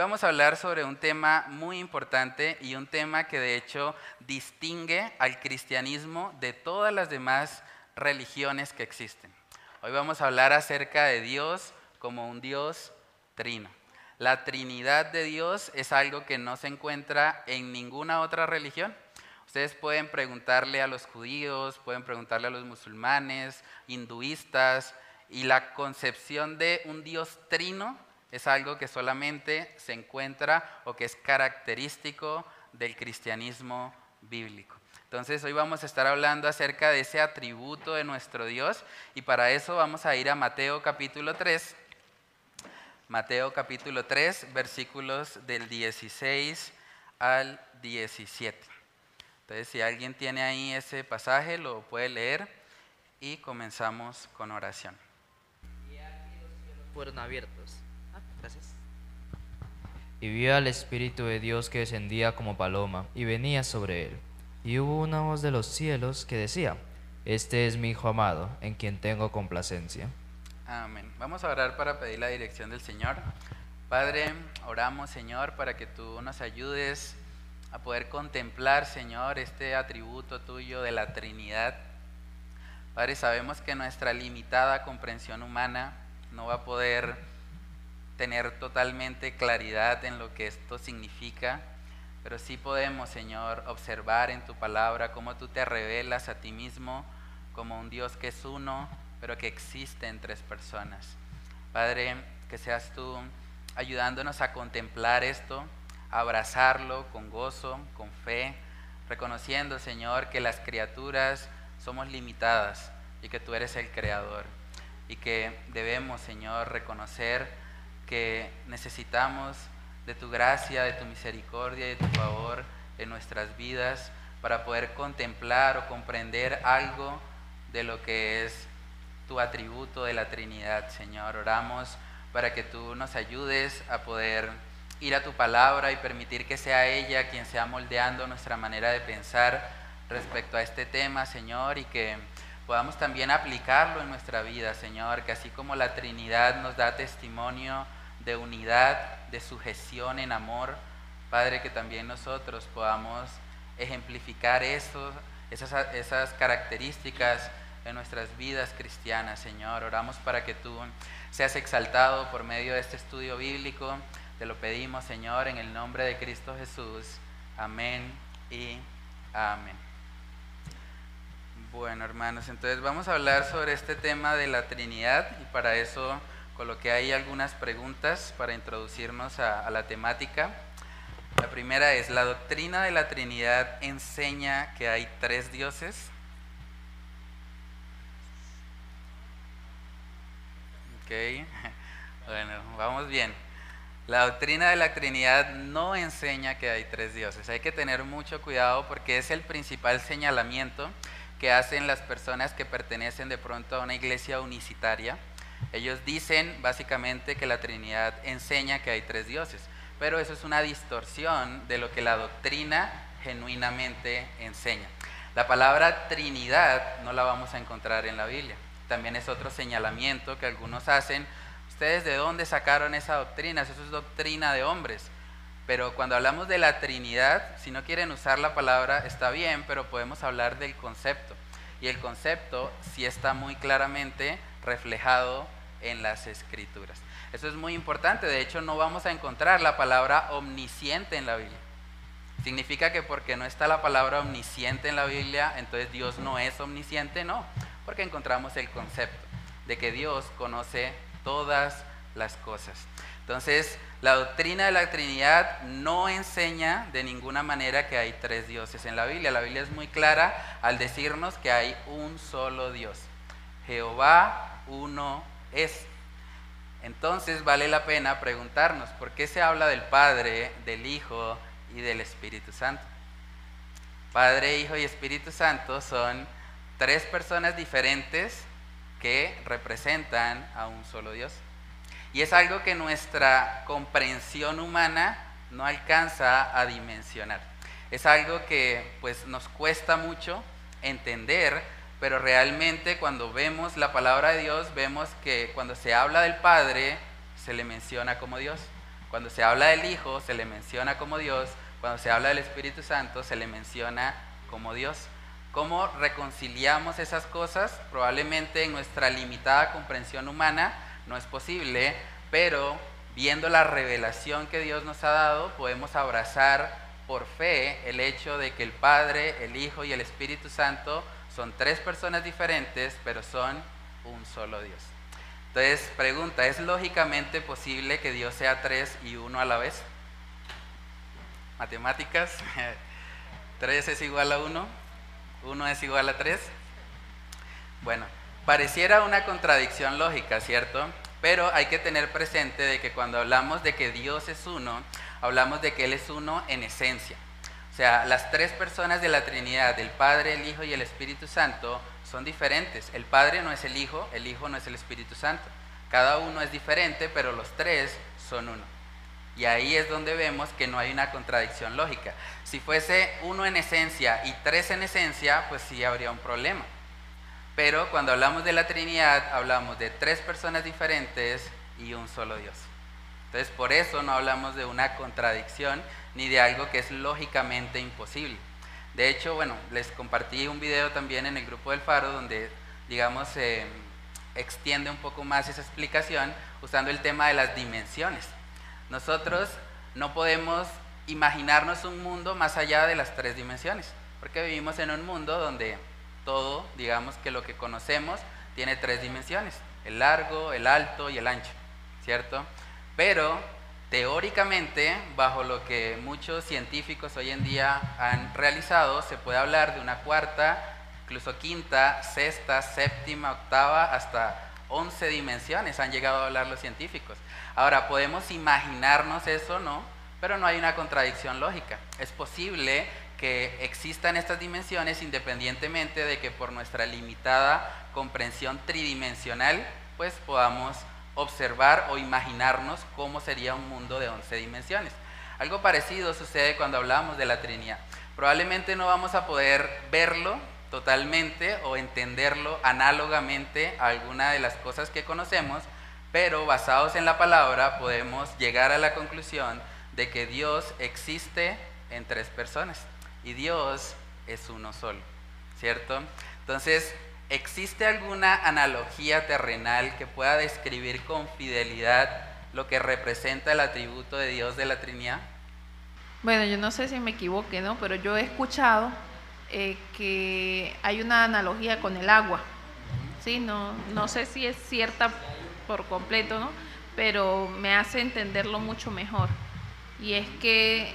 Vamos a hablar sobre un tema muy importante y un tema que de hecho distingue al cristianismo de todas las demás religiones que existen. Hoy vamos a hablar acerca de Dios como un Dios trino. La Trinidad de Dios es algo que no se encuentra en ninguna otra religión. Ustedes pueden preguntarle a los judíos, pueden preguntarle a los musulmanes, hinduistas, y la concepción de un Dios trino es algo que solamente se encuentra o que es característico del cristianismo bíblico. Entonces hoy vamos a estar hablando acerca de ese atributo de nuestro Dios y para eso vamos a ir a Mateo capítulo 3. Mateo capítulo 3, versículos del 16 al 17. Entonces si alguien tiene ahí ese pasaje lo puede leer y comenzamos con oración. Y aquí los cielos fueron abiertos. Y vio al Espíritu de Dios que descendía como paloma y venía sobre él. Y hubo una voz de los cielos que decía, Este es mi Hijo amado, en quien tengo complacencia. Amén. Vamos a orar para pedir la dirección del Señor. Padre, oramos, Señor, para que tú nos ayudes a poder contemplar, Señor, este atributo tuyo de la Trinidad. Padre, sabemos que nuestra limitada comprensión humana no va a poder tener totalmente claridad en lo que esto significa, pero sí podemos, Señor, observar en tu palabra cómo tú te revelas a ti mismo como un Dios que es uno, pero que existe en tres personas. Padre, que seas tú ayudándonos a contemplar esto, a abrazarlo con gozo, con fe, reconociendo, Señor, que las criaturas somos limitadas y que tú eres el creador y que debemos, Señor, reconocer que necesitamos de tu gracia, de tu misericordia y de tu favor en nuestras vidas para poder contemplar o comprender algo de lo que es tu atributo de la Trinidad, Señor. Oramos para que tú nos ayudes a poder ir a tu palabra y permitir que sea ella quien sea moldeando nuestra manera de pensar respecto a este tema, Señor, y que podamos también aplicarlo en nuestra vida, Señor, que así como la Trinidad nos da testimonio, de unidad, de sujeción en amor. Padre, que también nosotros podamos ejemplificar eso, esas, esas características en nuestras vidas cristianas, Señor. Oramos para que tú seas exaltado por medio de este estudio bíblico. Te lo pedimos, Señor, en el nombre de Cristo Jesús. Amén y amén. Bueno, hermanos, entonces vamos a hablar sobre este tema de la Trinidad y para eso coloqué ahí algunas preguntas para introducirnos a, la temática. La primera es, ¿la doctrina de la Trinidad enseña que hay tres dioses? Ok, bueno, vamos bien. La doctrina de la Trinidad no enseña que hay tres dioses. Hay que tener mucho cuidado porque es el principal señalamiento que hacen las personas que pertenecen de pronto a una iglesia unicitaria ellos dicen básicamente que la Trinidad enseña que hay tres dioses, pero eso es una distorsión de lo que la doctrina genuinamente enseña. La palabra Trinidad no la vamos a encontrar en la Biblia. También es otro señalamiento que algunos hacen. ¿Ustedes de dónde sacaron esa doctrina? Eso es doctrina de hombres. Pero cuando hablamos de la Trinidad, si no quieren usar la palabra, está bien, pero podemos hablar del concepto. Y el concepto sí está muy claramente reflejado en las escrituras. Eso es muy importante, de hecho no vamos a encontrar la palabra omnisciente en la Biblia. ¿Significa que porque no está la palabra omnisciente en la Biblia, entonces Dios no es omnisciente? No, porque encontramos el concepto de que Dios conoce todas las cosas. Entonces, la doctrina de la Trinidad no enseña de ninguna manera que hay tres dioses en la Biblia. La Biblia es muy clara al decirnos que hay un solo Dios. Jehová uno es. Entonces vale la pena preguntarnos, ¿por qué se habla del Padre, del Hijo y del Espíritu Santo? Padre, Hijo y Espíritu Santo son tres personas diferentes que representan a un solo Dios. Y es algo que nuestra comprensión humana no alcanza a dimensionar. Es algo que pues nos cuesta mucho entender pero realmente cuando vemos la palabra de Dios, vemos que cuando se habla del Padre, se le menciona como Dios. Cuando se habla del Hijo se le menciona como Dios, cuando se habla del Espíritu Santo se le menciona como Dios. ¿Cómo reconciliamos esas cosas? Probablemente en nuestra limitada comprensión humana no es posible, pero viendo la revelación que Dios nos ha dado, podemos abrazar por fe el hecho de que el Padre, el Hijo y el Espíritu Santo son tres personas diferentes, pero son un solo Dios. Entonces, pregunta, ¿es lógicamente posible que Dios sea tres y uno a la vez? Matemáticas, tres es igual a uno, uno es igual a tres. Bueno, pareciera una contradicción lógica, ¿cierto? Pero hay que tener presente de que cuando hablamos de que Dios es uno, hablamos de que Él es uno en esencia. O sea, las tres personas de la Trinidad, el Padre, el Hijo y el Espíritu Santo, son diferentes. El Padre no es el Hijo, el Hijo no es el Espíritu Santo. Cada uno es diferente, pero los tres son uno. Y ahí es donde vemos que no hay una contradicción lógica. Si fuese uno en esencia y tres en esencia, pues sí habría un problema. Pero cuando hablamos de la Trinidad, hablamos de tres personas diferentes y un solo Dios. Entonces, por eso no hablamos de una contradicción ni de algo que es lógicamente imposible. De hecho, bueno, les compartí un video también en el grupo del Faro donde, digamos, se extiende un poco más esa explicación usando el tema de las dimensiones. Nosotros no podemos imaginarnos un mundo más allá de las tres dimensiones, porque vivimos en un mundo donde todo, digamos que lo que conocemos, tiene tres dimensiones, el largo, el alto y el ancho, ¿cierto? Pero teóricamente, bajo lo que muchos científicos hoy en día han realizado, se puede hablar de una cuarta, incluso quinta, sexta, séptima, octava, hasta once dimensiones han llegado a hablar los científicos. Ahora, podemos imaginarnos eso, ¿no? Pero no hay una contradicción lógica. Es posible que existan estas dimensiones independientemente de que por nuestra limitada comprensión tridimensional, pues podamos observar o imaginarnos cómo sería un mundo de 11 dimensiones. Algo parecido sucede cuando hablamos de la Trinidad. Probablemente no vamos a poder verlo totalmente o entenderlo análogamente a alguna de las cosas que conocemos, pero basados en la palabra podemos llegar a la conclusión de que Dios existe en tres personas y Dios es uno solo, ¿cierto? Entonces, ¿Existe alguna analogía terrenal que pueda describir con fidelidad lo que representa el atributo de Dios de la Trinidad? Bueno, yo no sé si me equivoque, ¿no? Pero yo he escuchado eh, que hay una analogía con el agua. Sí, no, no sé si es cierta por completo, ¿no? Pero me hace entenderlo mucho mejor. Y es que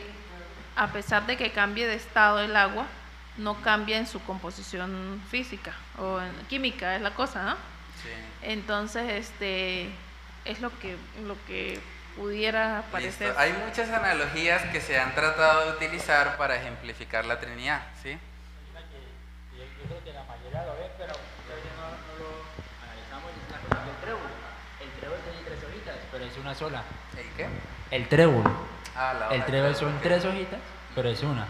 a pesar de que cambie de estado el agua, no cambia en su composición física o en química, es la cosa, ¿no? Sí. Entonces, este, es lo que, lo que pudiera parecer. Hay muchas analogías que se han tratado de utilizar para ejemplificar la Trinidad, ¿sí? Yo creo que la mayoría lo ven, pero no, no lo analizamos y es una cosa del trébol. El trébol tiene tres hojitas, pero es una sola. ¿El qué? El trébol. Ah, la hoja El trébol son tres hojitas, pero es una.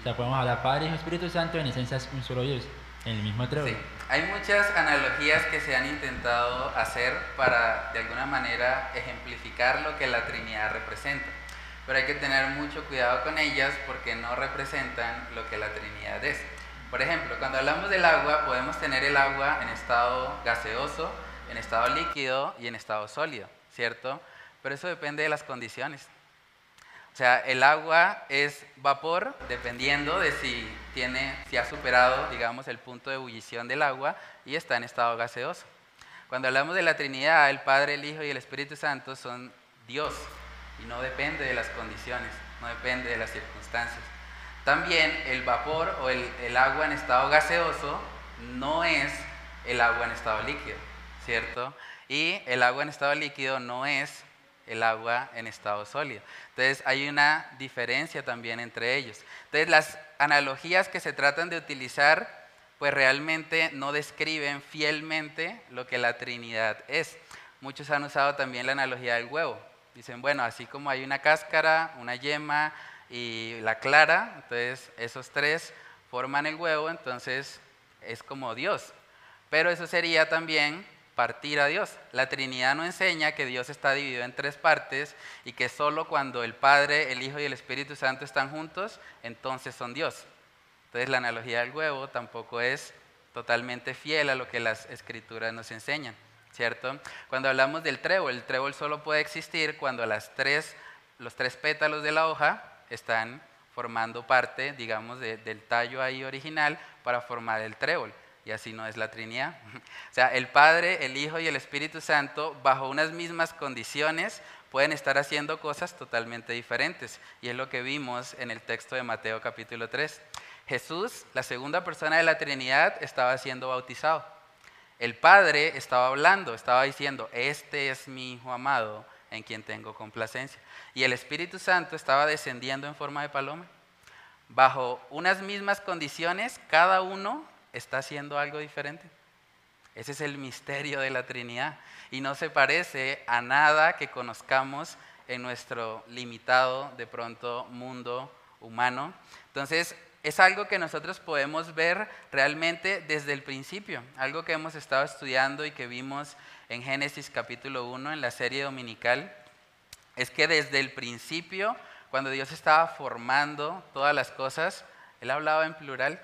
O sea, podemos hablar Padre, y Espíritu Santo, en esencia es un solo Dios, en el mismo trébol. Sí. Hay muchas analogías que se han intentado hacer para, de alguna manera, ejemplificar lo que la Trinidad representa. Pero hay que tener mucho cuidado con ellas porque no representan lo que la Trinidad es. Por ejemplo, cuando hablamos del agua, podemos tener el agua en estado gaseoso, en estado líquido y en estado sólido, ¿cierto? Pero eso depende de las condiciones. O sea, el agua es vapor dependiendo de si tiene, si ha superado, digamos, el punto de ebullición del agua y está en estado gaseoso. Cuando hablamos de la Trinidad, el Padre, el Hijo y el Espíritu Santo son Dios y no depende de las condiciones, no depende de las circunstancias. También el vapor o el, el agua en estado gaseoso no es el agua en estado líquido, ¿cierto? Y el agua en estado líquido no es el agua en estado sólido. Entonces hay una diferencia también entre ellos. Entonces las analogías que se tratan de utilizar pues realmente no describen fielmente lo que la Trinidad es. Muchos han usado también la analogía del huevo. Dicen, bueno, así como hay una cáscara, una yema y la clara, entonces esos tres forman el huevo, entonces es como Dios. Pero eso sería también partir a Dios. La Trinidad no enseña que Dios está dividido en tres partes y que solo cuando el Padre, el Hijo y el Espíritu Santo están juntos, entonces son Dios. Entonces la analogía del huevo tampoco es totalmente fiel a lo que las escrituras nos enseñan, ¿cierto? Cuando hablamos del trébol, el trébol solo puede existir cuando las tres, los tres pétalos de la hoja están formando parte, digamos, del tallo ahí original para formar el trébol y así no es la Trinidad. O sea, el Padre, el Hijo y el Espíritu Santo, bajo unas mismas condiciones, pueden estar haciendo cosas totalmente diferentes. Y es lo que vimos en el texto de Mateo capítulo 3. Jesús, la segunda persona de la Trinidad, estaba siendo bautizado. El Padre estaba hablando, estaba diciendo, este es mi Hijo amado en quien tengo complacencia. Y el Espíritu Santo estaba descendiendo en forma de paloma. Bajo unas mismas condiciones, cada uno está haciendo algo diferente. Ese es el misterio de la Trinidad y no se parece a nada que conozcamos en nuestro limitado, de pronto, mundo humano. Entonces, es algo que nosotros podemos ver realmente desde el principio, algo que hemos estado estudiando y que vimos en Génesis capítulo 1 en la serie dominical, es que desde el principio, cuando Dios estaba formando todas las cosas, Él hablaba en plural,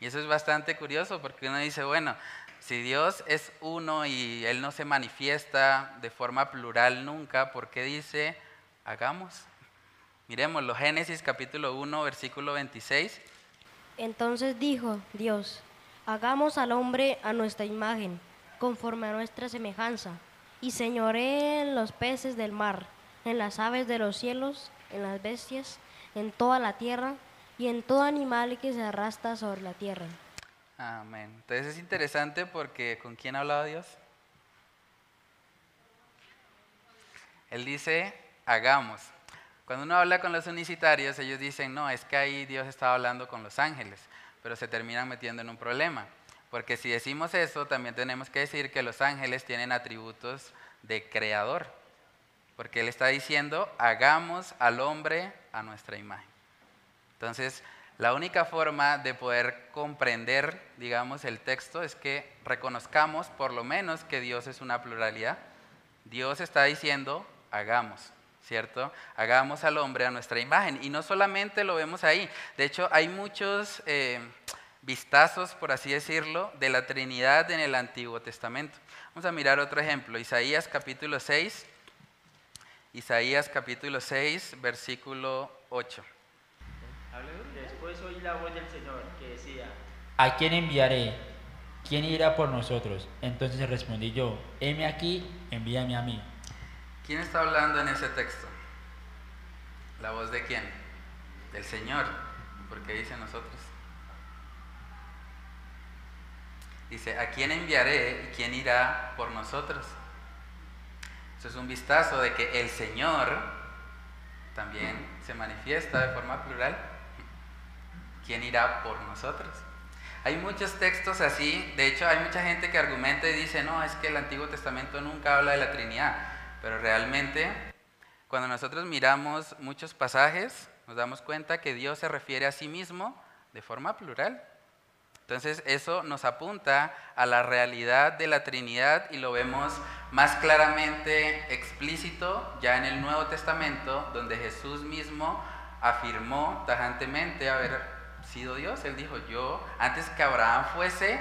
y eso es bastante curioso porque uno dice, bueno, si Dios es uno y Él no se manifiesta de forma plural nunca, ¿por qué dice, hagamos? Miremoslo, Génesis capítulo 1, versículo 26. Entonces dijo Dios, hagamos al hombre a nuestra imagen, conforme a nuestra semejanza, y señoré en los peces del mar, en las aves de los cielos, en las bestias, en toda la tierra, y en todo animal que se arrastra sobre la tierra. Amén. Entonces es interesante porque ¿con quién hablaba Dios? Él dice, hagamos. Cuando uno habla con los unicitarios, ellos dicen, no, es que ahí Dios estaba hablando con los ángeles, pero se terminan metiendo en un problema. Porque si decimos eso, también tenemos que decir que los ángeles tienen atributos de creador. Porque Él está diciendo, hagamos al hombre a nuestra imagen. Entonces, la única forma de poder comprender, digamos, el texto es que reconozcamos por lo menos que Dios es una pluralidad. Dios está diciendo, hagamos, ¿cierto? Hagamos al hombre a nuestra imagen. Y no solamente lo vemos ahí, de hecho hay muchos eh, vistazos, por así decirlo, de la Trinidad en el Antiguo Testamento. Vamos a mirar otro ejemplo, Isaías capítulo 6, Isaías capítulo 6, versículo 8. Después oí la voz del Señor que decía, ¿a quién enviaré? ¿Quién irá por nosotros? Entonces respondí yo, heme aquí, envíame a mí. ¿Quién está hablando en ese texto? ¿La voz de quién? Del Señor. Porque dice nosotros. Dice, ¿a quién enviaré y quién irá por nosotros? Eso es un vistazo de que el Señor también se manifiesta de forma plural ¿quién irá por nosotros? Hay muchos textos así, de hecho hay mucha gente que argumenta y dice, no, es que el Antiguo Testamento nunca habla de la Trinidad, pero realmente cuando nosotros miramos muchos pasajes, nos damos cuenta que Dios se refiere a sí mismo de forma plural. Entonces eso nos apunta a la realidad de la Trinidad y lo vemos más claramente explícito ya en el Nuevo Testamento, donde Jesús mismo afirmó tajantemente haber sido Dios. Él dijo, yo, antes que Abraham fuese,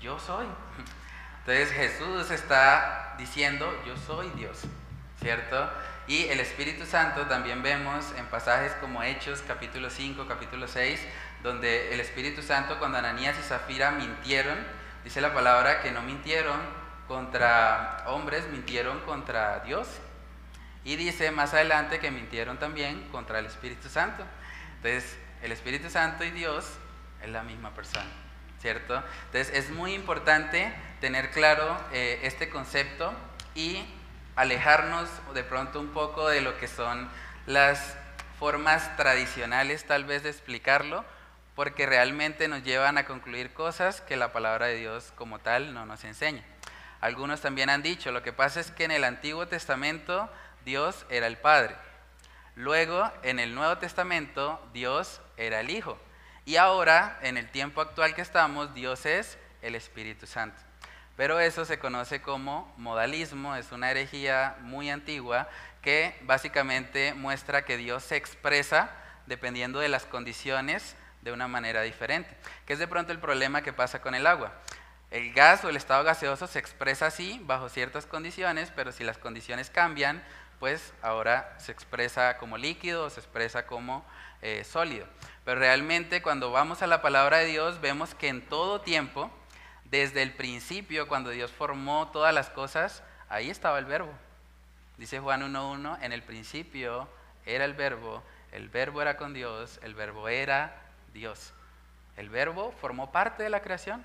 yo soy. Entonces Jesús está diciendo, yo soy Dios, ¿cierto? Y el Espíritu Santo también vemos en pasajes como Hechos capítulo 5, capítulo 6, donde el Espíritu Santo cuando Ananías y Zafira mintieron, dice la palabra que no mintieron contra hombres, mintieron contra Dios. Y dice más adelante que mintieron también contra el Espíritu Santo. Entonces, el Espíritu Santo y Dios es la misma persona, ¿cierto? Entonces es muy importante tener claro eh, este concepto y alejarnos de pronto un poco de lo que son las formas tradicionales tal vez de explicarlo, porque realmente nos llevan a concluir cosas que la palabra de Dios como tal no nos enseña. Algunos también han dicho, lo que pasa es que en el Antiguo Testamento Dios era el Padre. Luego, en el Nuevo Testamento, Dios era el Hijo. Y ahora, en el tiempo actual que estamos, Dios es el Espíritu Santo. Pero eso se conoce como modalismo, es una herejía muy antigua que básicamente muestra que Dios se expresa dependiendo de las condiciones de una manera diferente, que es de pronto el problema que pasa con el agua. El gas o el estado gaseoso se expresa así bajo ciertas condiciones, pero si las condiciones cambian, pues ahora se expresa como líquido o se expresa como eh, sólido. Pero realmente cuando vamos a la palabra de Dios vemos que en todo tiempo, desde el principio, cuando Dios formó todas las cosas, ahí estaba el verbo. Dice Juan 1.1, en el principio era el verbo, el verbo era con Dios, el verbo era Dios. El verbo formó parte de la creación.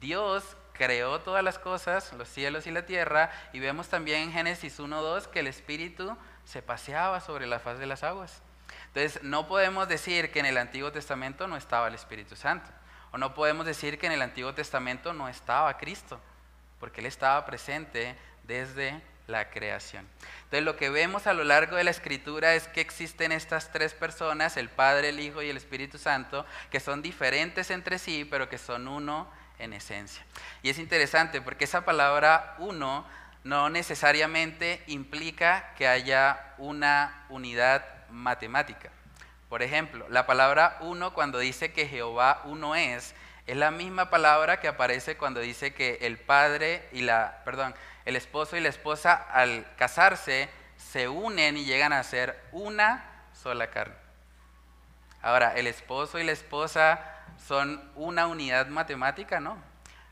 Dios creó todas las cosas, los cielos y la tierra, y vemos también en Génesis 1.2 que el Espíritu se paseaba sobre la faz de las aguas. Entonces, no podemos decir que en el Antiguo Testamento no estaba el Espíritu Santo, o no podemos decir que en el Antiguo Testamento no estaba Cristo, porque Él estaba presente desde la creación. Entonces lo que vemos a lo largo de la escritura es que existen estas tres personas, el Padre, el Hijo y el Espíritu Santo, que son diferentes entre sí, pero que son uno en esencia. Y es interesante porque esa palabra uno no necesariamente implica que haya una unidad matemática. Por ejemplo, la palabra uno cuando dice que Jehová uno es, es la misma palabra que aparece cuando dice que el padre y la, perdón, el esposo y la esposa al casarse se unen y llegan a ser una sola carne. Ahora, el esposo y la esposa son una unidad matemática, ¿no?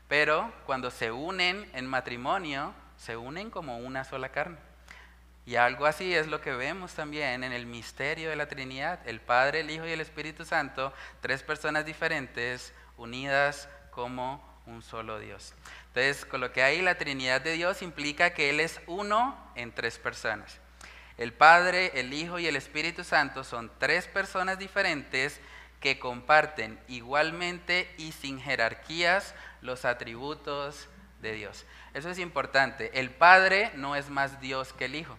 Pero cuando se unen en matrimonio, se unen como una sola carne. Y algo así es lo que vemos también en el misterio de la Trinidad, el Padre, el Hijo y el Espíritu Santo, tres personas diferentes, unidas como un solo Dios. Entonces, con lo que hay la Trinidad de Dios implica que Él es uno en tres personas. El Padre, el Hijo y el Espíritu Santo son tres personas diferentes que comparten igualmente y sin jerarquías los atributos de Dios. Eso es importante. El Padre no es más Dios que el Hijo.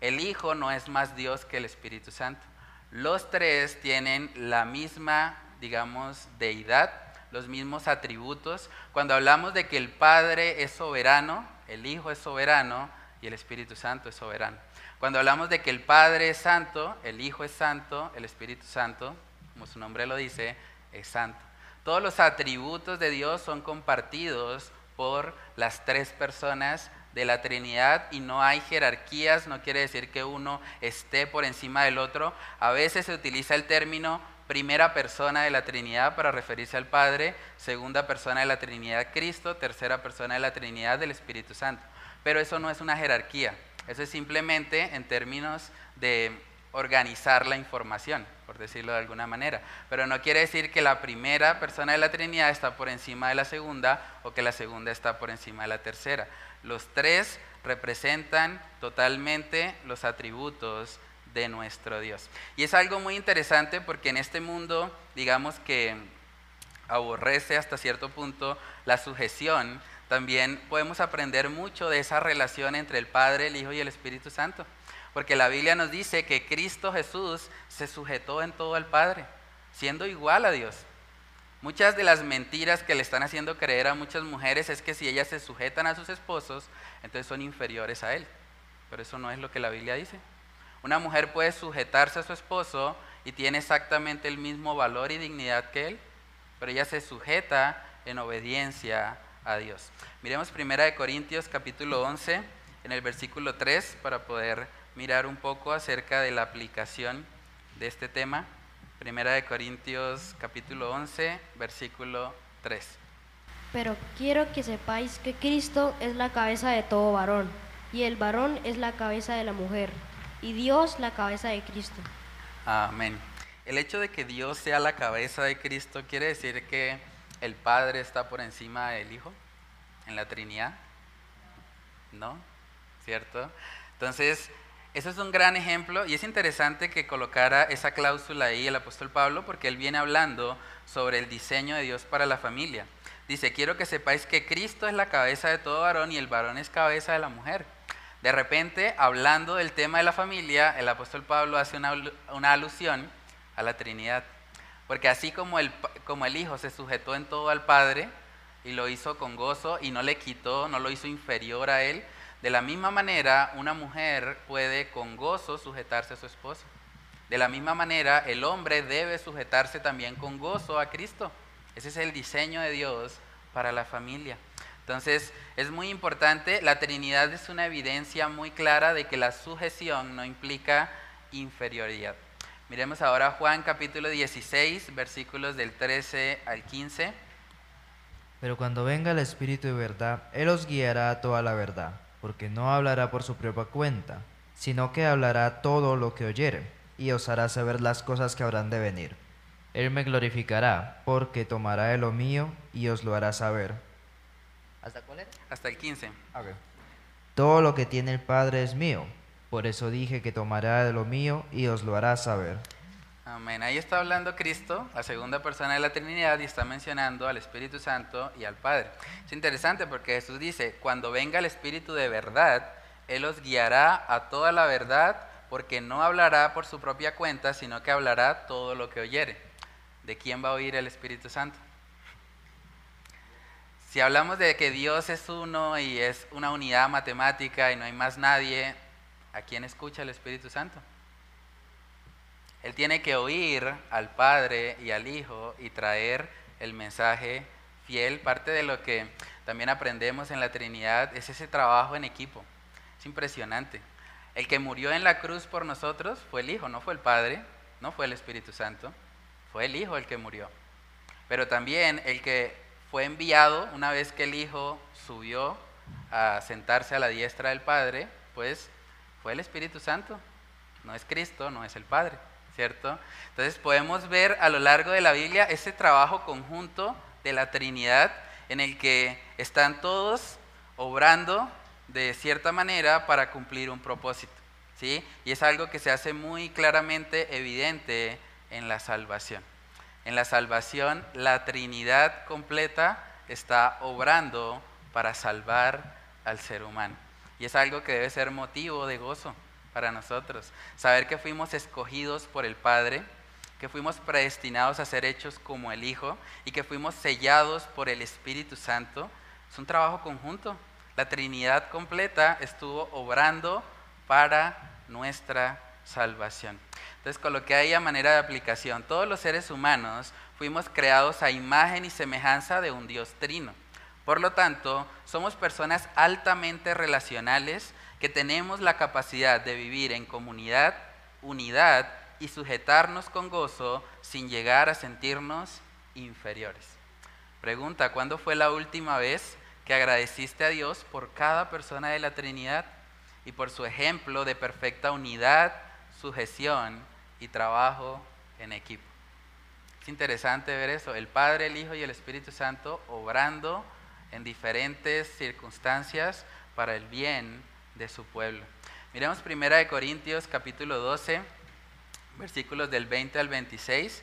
El Hijo no es más Dios que el Espíritu Santo. Los tres tienen la misma, digamos, deidad, los mismos atributos. Cuando hablamos de que el Padre es soberano, el Hijo es soberano y el Espíritu Santo es soberano. Cuando hablamos de que el Padre es santo, el Hijo es santo, el Espíritu Santo, como su nombre lo dice, es santo. Todos los atributos de Dios son compartidos por las tres personas de la Trinidad y no hay jerarquías, no quiere decir que uno esté por encima del otro. A veces se utiliza el término primera persona de la Trinidad para referirse al Padre, segunda persona de la Trinidad Cristo, tercera persona de la Trinidad del Espíritu Santo. Pero eso no es una jerarquía, eso es simplemente en términos de organizar la información, por decirlo de alguna manera. Pero no quiere decir que la primera persona de la Trinidad está por encima de la segunda o que la segunda está por encima de la tercera. Los tres representan totalmente los atributos de nuestro Dios. Y es algo muy interesante porque en este mundo, digamos que aborrece hasta cierto punto la sujeción, también podemos aprender mucho de esa relación entre el Padre, el Hijo y el Espíritu Santo. Porque la Biblia nos dice que Cristo Jesús se sujetó en todo al Padre, siendo igual a Dios. Muchas de las mentiras que le están haciendo creer a muchas mujeres es que si ellas se sujetan a sus esposos, entonces son inferiores a él. Pero eso no es lo que la Biblia dice. Una mujer puede sujetarse a su esposo y tiene exactamente el mismo valor y dignidad que él, pero ella se sujeta en obediencia a Dios. Miremos 1 Corintios capítulo 11 en el versículo 3 para poder mirar un poco acerca de la aplicación de este tema. Primera de Corintios capítulo 11, versículo 3. Pero quiero que sepáis que Cristo es la cabeza de todo varón, y el varón es la cabeza de la mujer, y Dios la cabeza de Cristo. Amén. El hecho de que Dios sea la cabeza de Cristo quiere decir que el Padre está por encima del Hijo en la Trinidad. ¿No? ¿Cierto? Entonces, eso es un gran ejemplo y es interesante que colocara esa cláusula ahí el apóstol Pablo porque él viene hablando sobre el diseño de Dios para la familia. Dice, quiero que sepáis que Cristo es la cabeza de todo varón y el varón es cabeza de la mujer. De repente, hablando del tema de la familia, el apóstol Pablo hace una, alusión a la Trinidad. Porque así como el Hijo se sujetó en todo al Padre, y lo hizo con gozo y no le quitó, no lo hizo inferior a él. De la misma manera, una mujer puede con gozo sujetarse a su esposo. De la misma manera, el hombre debe sujetarse también con gozo a Cristo. Ese es el diseño de Dios para la familia. Entonces, es muy importante, la Trinidad es una evidencia muy clara de que la sujeción no implica inferioridad. Miremos ahora Juan capítulo 16, versículos del 13 al 15. Pero cuando venga el Espíritu de verdad, Él os guiará a toda la verdad, porque no hablará por su propia cuenta, sino que hablará todo lo que oyere, y os hará saber las cosas que habrán de venir. Él me glorificará, porque tomará de lo mío y os lo hará saber. ¿Hasta cuál era? Hasta el 15. Todo lo que tiene el Padre es mío, por eso dije que tomará de lo mío y os lo hará saber. Amén. Ahí está hablando Cristo, la segunda persona de la Trinidad, y está mencionando al Espíritu Santo y al Padre. Es interesante porque Jesús dice, cuando venga el Espíritu de verdad, Él os guiará a toda la verdad, porque no hablará por su propia cuenta, sino que hablará todo lo que oyere. ¿De quién va a oír el Espíritu Santo? Si hablamos de que Dios es uno y es una unidad matemática y no hay más nadie, ¿a quién escucha el Espíritu Santo? Él tiene que oír al Padre y al Hijo y traer el mensaje fiel. Parte de lo que también aprendemos en la Trinidad es ese trabajo en equipo. Es impresionante. El que murió en la cruz por nosotros fue el Hijo, no fue el Padre, no fue el Espíritu Santo, fue el Hijo el que murió. Pero también el que fue enviado una vez que el Hijo subió a sentarse a la diestra del Padre, pues fue el Espíritu Santo. No es Cristo, no es el Padre. ¿Cierto? Entonces podemos ver a lo largo de la Biblia ese trabajo conjunto de la Trinidad en el que están todos obrando de cierta manera para cumplir un propósito, ¿sí? Y es algo que se hace muy claramente evidente en la salvación. En la salvación la Trinidad completa está obrando para salvar al ser humano. Y es algo que debe ser motivo de gozo para nosotros. Saber que fuimos escogidos por el Padre, que fuimos predestinados a ser hechos como el Hijo y que fuimos sellados por el Espíritu Santo, es un trabajo conjunto. La Trinidad completa estuvo obrando para nuestra salvación. Entonces, con lo que hay a manera de aplicación, todos los seres humanos fuimos creados a imagen y semejanza de un Dios trino. Por lo tanto, somos personas altamente relacionales que tenemos la capacidad de vivir en comunidad, unidad y sujetarnos con gozo sin llegar a sentirnos inferiores. Pregunta, ¿cuándo fue la última vez que agradeciste a Dios por cada persona de la Trinidad y por su ejemplo de perfecta unidad, sujeción y trabajo en equipo? Es interesante ver eso, el Padre, el Hijo y el Espíritu Santo obrando en diferentes circunstancias para el bien de su pueblo. Miremos primera de Corintios capítulo 12, versículos del 20 al 26,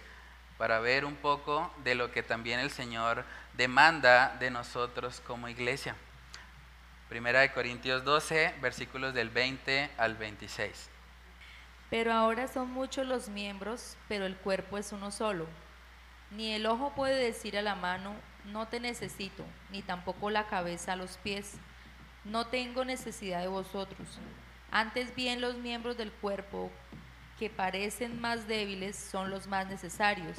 para ver un poco de lo que también el Señor demanda de nosotros como iglesia. Primera de Corintios 12, versículos del 20 al 26. Pero ahora son muchos los miembros, pero el cuerpo es uno solo. Ni el ojo puede decir a la mano, no te necesito, ni tampoco la cabeza a los pies no tengo necesidad de vosotros. Antes bien los miembros del cuerpo que parecen más débiles son los más necesarios,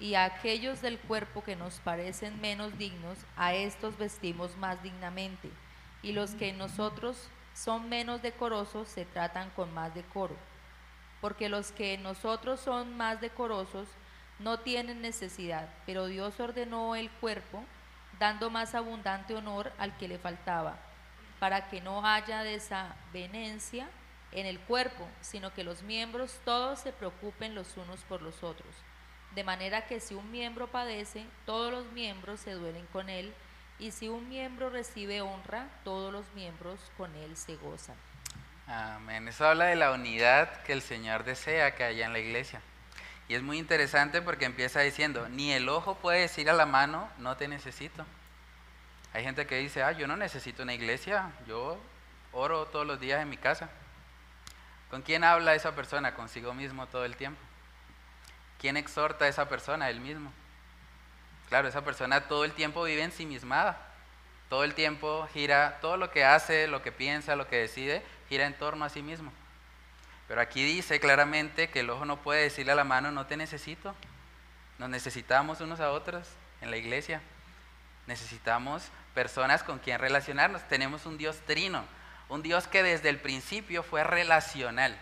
y a aquellos del cuerpo que nos parecen menos dignos, a estos vestimos más dignamente, y los que en nosotros son menos decorosos se tratan con más decoro, porque los que en nosotros son más decorosos no tienen necesidad, pero Dios ordenó el cuerpo, dando más abundante honor al que le faltaba para que no haya desavenencia en el cuerpo, sino que los miembros todos se preocupen los unos por los otros. De manera que si un miembro padece, todos los miembros se duelen con él, y si un miembro recibe honra, todos los miembros con él se gozan. Amén. Eso habla de la unidad que el Señor desea que haya en la iglesia. Y es muy interesante porque empieza diciendo, ni el ojo puede decir a la mano, no te necesito. Hay gente que dice, ah, yo no necesito una iglesia, yo oro todos los días en mi casa. ¿Con quién habla esa persona? Consigo mismo todo el tiempo. ¿Quién exhorta a esa persona? Él mismo. claro, esa persona todo el tiempo vive ensimismada. Todo el tiempo gira, todo lo que hace, lo que piensa, lo que decide, gira en torno a sí mismo. Pero aquí dice claramente que el ojo no puede decirle a la mano, no te necesito. Nos necesitamos unos a otros en la iglesia. Necesitamos personas con quien relacionarnos. Tenemos un Dios trino, un Dios que desde el principio fue relacional.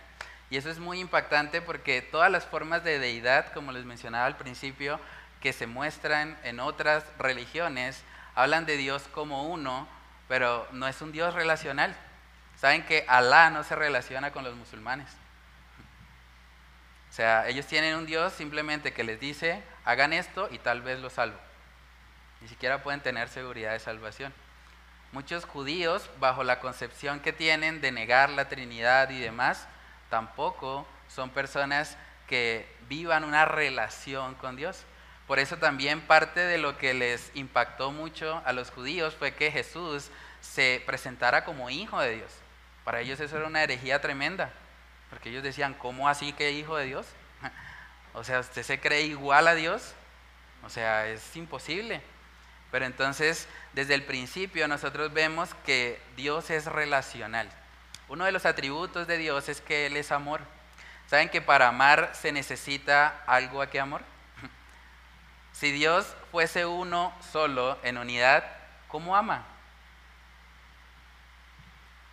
Y eso es muy impactante porque todas las formas de deidad, como les mencionaba al principio, que se muestran en otras religiones, hablan de Dios como uno, pero no es un Dios relacional. Saben que Alá no se relaciona con los musulmanes. O sea, ellos tienen un Dios simplemente que les dice, hagan esto y tal vez lo salvo. Ni siquiera pueden tener seguridad de salvación. Muchos judíos, bajo la concepción que tienen de negar la Trinidad y demás, tampoco son personas que vivan una relación con Dios. Por eso también parte de lo que les impactó mucho a los judíos fue que Jesús se presentara como hijo de Dios. Para ellos eso era una herejía tremenda, porque ellos decían, ¿cómo así que hijo de Dios? O sea, ¿usted se cree igual a Dios? O sea, es imposible. Pero entonces, desde el principio nosotros vemos que Dios es relacional. Uno de los atributos de Dios es que Él es amor. ¿Saben que para amar se necesita algo a que amor? Si Dios fuese uno solo en unidad, ¿cómo ama?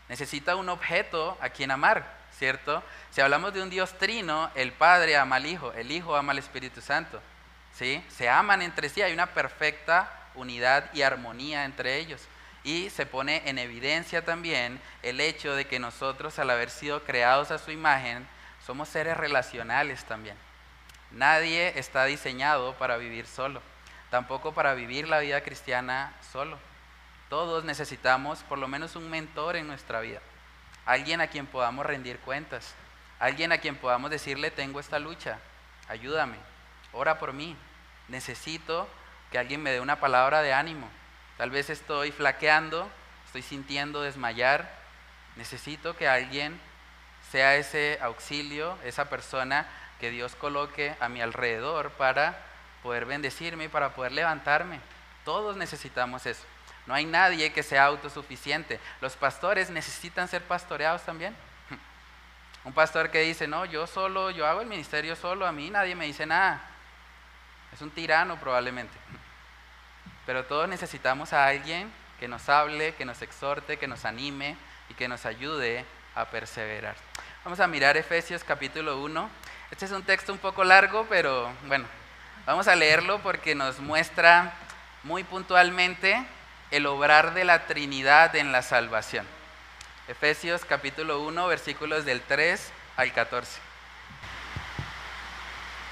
Necesita un objeto a quien amar, ¿cierto? Si hablamos de un Dios trino, el Padre ama al Hijo, el Hijo ama al Espíritu Santo, ¿sí? Se aman entre sí, hay una perfecta unidad y armonía entre ellos. Y se pone en evidencia también el hecho de que nosotros, al haber sido creados a su imagen, somos seres relacionales también. Nadie está diseñado para vivir solo, tampoco para vivir la vida cristiana solo. Todos necesitamos por lo menos un mentor en nuestra vida, alguien a quien podamos rendir cuentas, alguien a quien podamos decirle, tengo esta lucha, ayúdame, ora por mí, necesito que alguien me dé una palabra de ánimo, Tal vez estoy flaqueando, estoy sintiendo desmayar. Necesito que alguien sea ese auxilio, esa persona que Dios coloque a mi alrededor para poder bendecirme y para poder levantarme. Todos necesitamos eso. No hay nadie que sea autosuficiente. Los pastores necesitan ser pastoreados también. Un pastor que dice, no, yo solo, yo hago el ministerio solo, a mí nadie me dice nada. Es un tirano probablemente. Pero todos necesitamos a alguien que nos hable, que nos exhorte, que nos anime y que nos ayude a perseverar. Vamos a mirar Efesios capítulo 1. Este es un texto un poco largo, pero bueno, vamos a leerlo porque nos muestra muy puntualmente el obrar de la Trinidad en la salvación. Efesios capítulo 1, versículos del 3 al 14.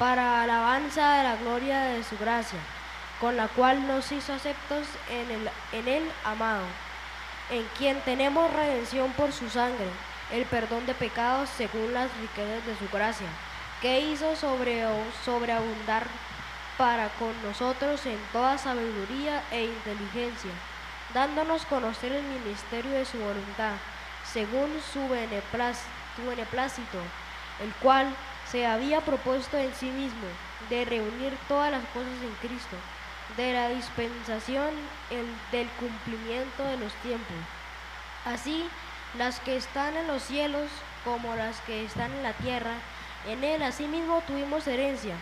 para alabanza de la gloria de su gracia con la cual nos hizo aceptos en el, en el amado, en quien tenemos redención por su sangre, el perdón de pecados según las riquezas de su gracia, que hizo sobre, sobreabundar para con nosotros en toda sabiduría e inteligencia, dándonos conocer el ministerio de su voluntad, según su beneplácito, el cual se había propuesto en sí mismo de reunir todas las cosas en Cristo de la dispensación el, del cumplimiento de los tiempos. Así, las que están en los cielos como las que están en la tierra, en él asimismo tuvimos herencia,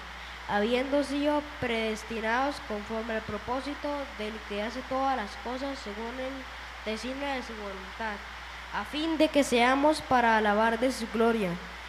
habiendo sido predestinados conforme al propósito del que hace todas las cosas según el designio de su voluntad, a fin de que seamos para alabar de su gloria.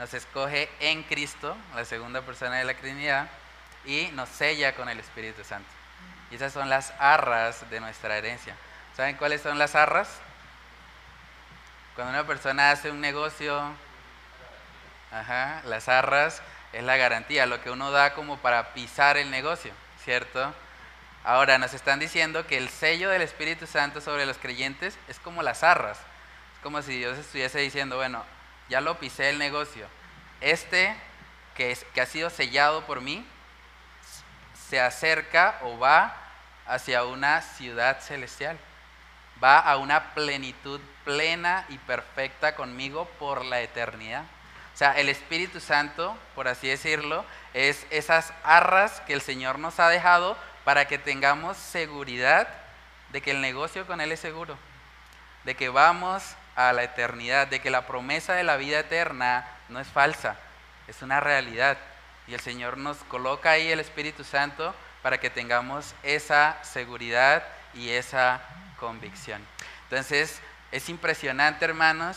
nos escoge en Cristo, la segunda persona de la Trinidad, y nos sella con el Espíritu Santo. Y esas son las arras de nuestra herencia. ¿Saben cuáles son las arras? Cuando una persona hace un negocio, las arras es la garantía, lo que uno da como para pisar el negocio, ¿cierto? Ahora nos están diciendo que el sello del Espíritu Santo sobre los creyentes es como las arras. Es como si Dios estuviese diciendo, bueno, ya lo pisé el negocio. Este que, ha sido sellado por mí se acerca o va hacia una ciudad celestial. Va a una plenitud plena y perfecta conmigo por la eternidad. O sea, el Espíritu Santo, por así decirlo, es esas arras que el Señor nos ha dejado para que tengamos seguridad de que el negocio con Él es seguro, de que vamos a la eternidad, de que la promesa de la vida eterna no es falsa, es una realidad. Y el Señor nos coloca ahí el Espíritu Santo para que tengamos esa seguridad y esa convicción. Entonces, es impresionante, hermanos,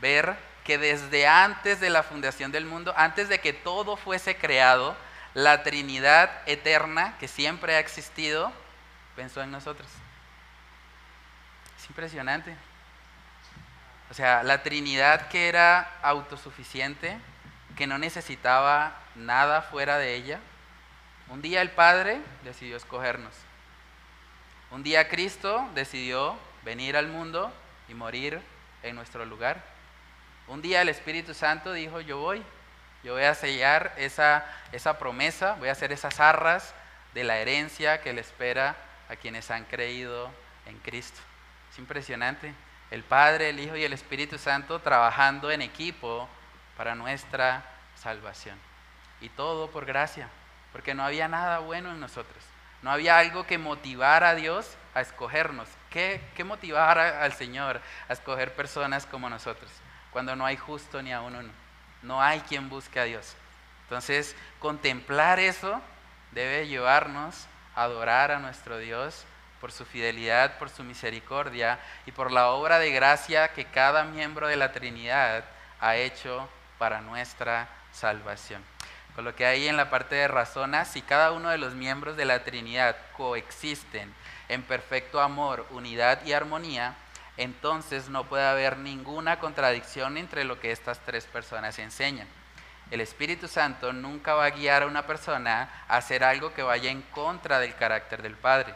ver que desde antes de la fundación del mundo, antes de que todo fuese creado, la Trinidad eterna que siempre ha existido pensó en nosotros. Es impresionante. O sea, la Trinidad que era autosuficiente, que no necesitaba nada fuera de ella, un día el Padre decidió escogernos. Un día Cristo decidió venir al mundo y morir en nuestro lugar. Un día el Espíritu Santo dijo, yo voy, yo voy a sellar esa, esa promesa, voy a hacer esas arras de la herencia que le espera a quienes han creído en Cristo. Es impresionante. El Padre, el Hijo y el Espíritu Santo trabajando en equipo para nuestra salvación. Y todo por gracia porque no había nada bueno en nosotros. No había algo que motivara a Dios a escogernos. ¿Qué, qué motivara al Señor a escoger personas como nosotros? Cuando no hay justo ni a uno. No hay quien busque a Dios. Entonces, contemplar eso debe llevarnos a adorar a nuestro Dios por su fidelidad, por su misericordia y por la obra de gracia que cada miembro de la Trinidad ha hecho para nuestra salvación. Con lo que hay en la parte de razona, si cada uno de los miembros de la Trinidad coexisten en perfecto amor, unidad y armonía, entonces no puede haber ninguna contradicción entre lo que estas tres personas enseñan. El Espíritu Santo nunca va a guiar a una persona a hacer algo que vaya en contra del carácter del Padre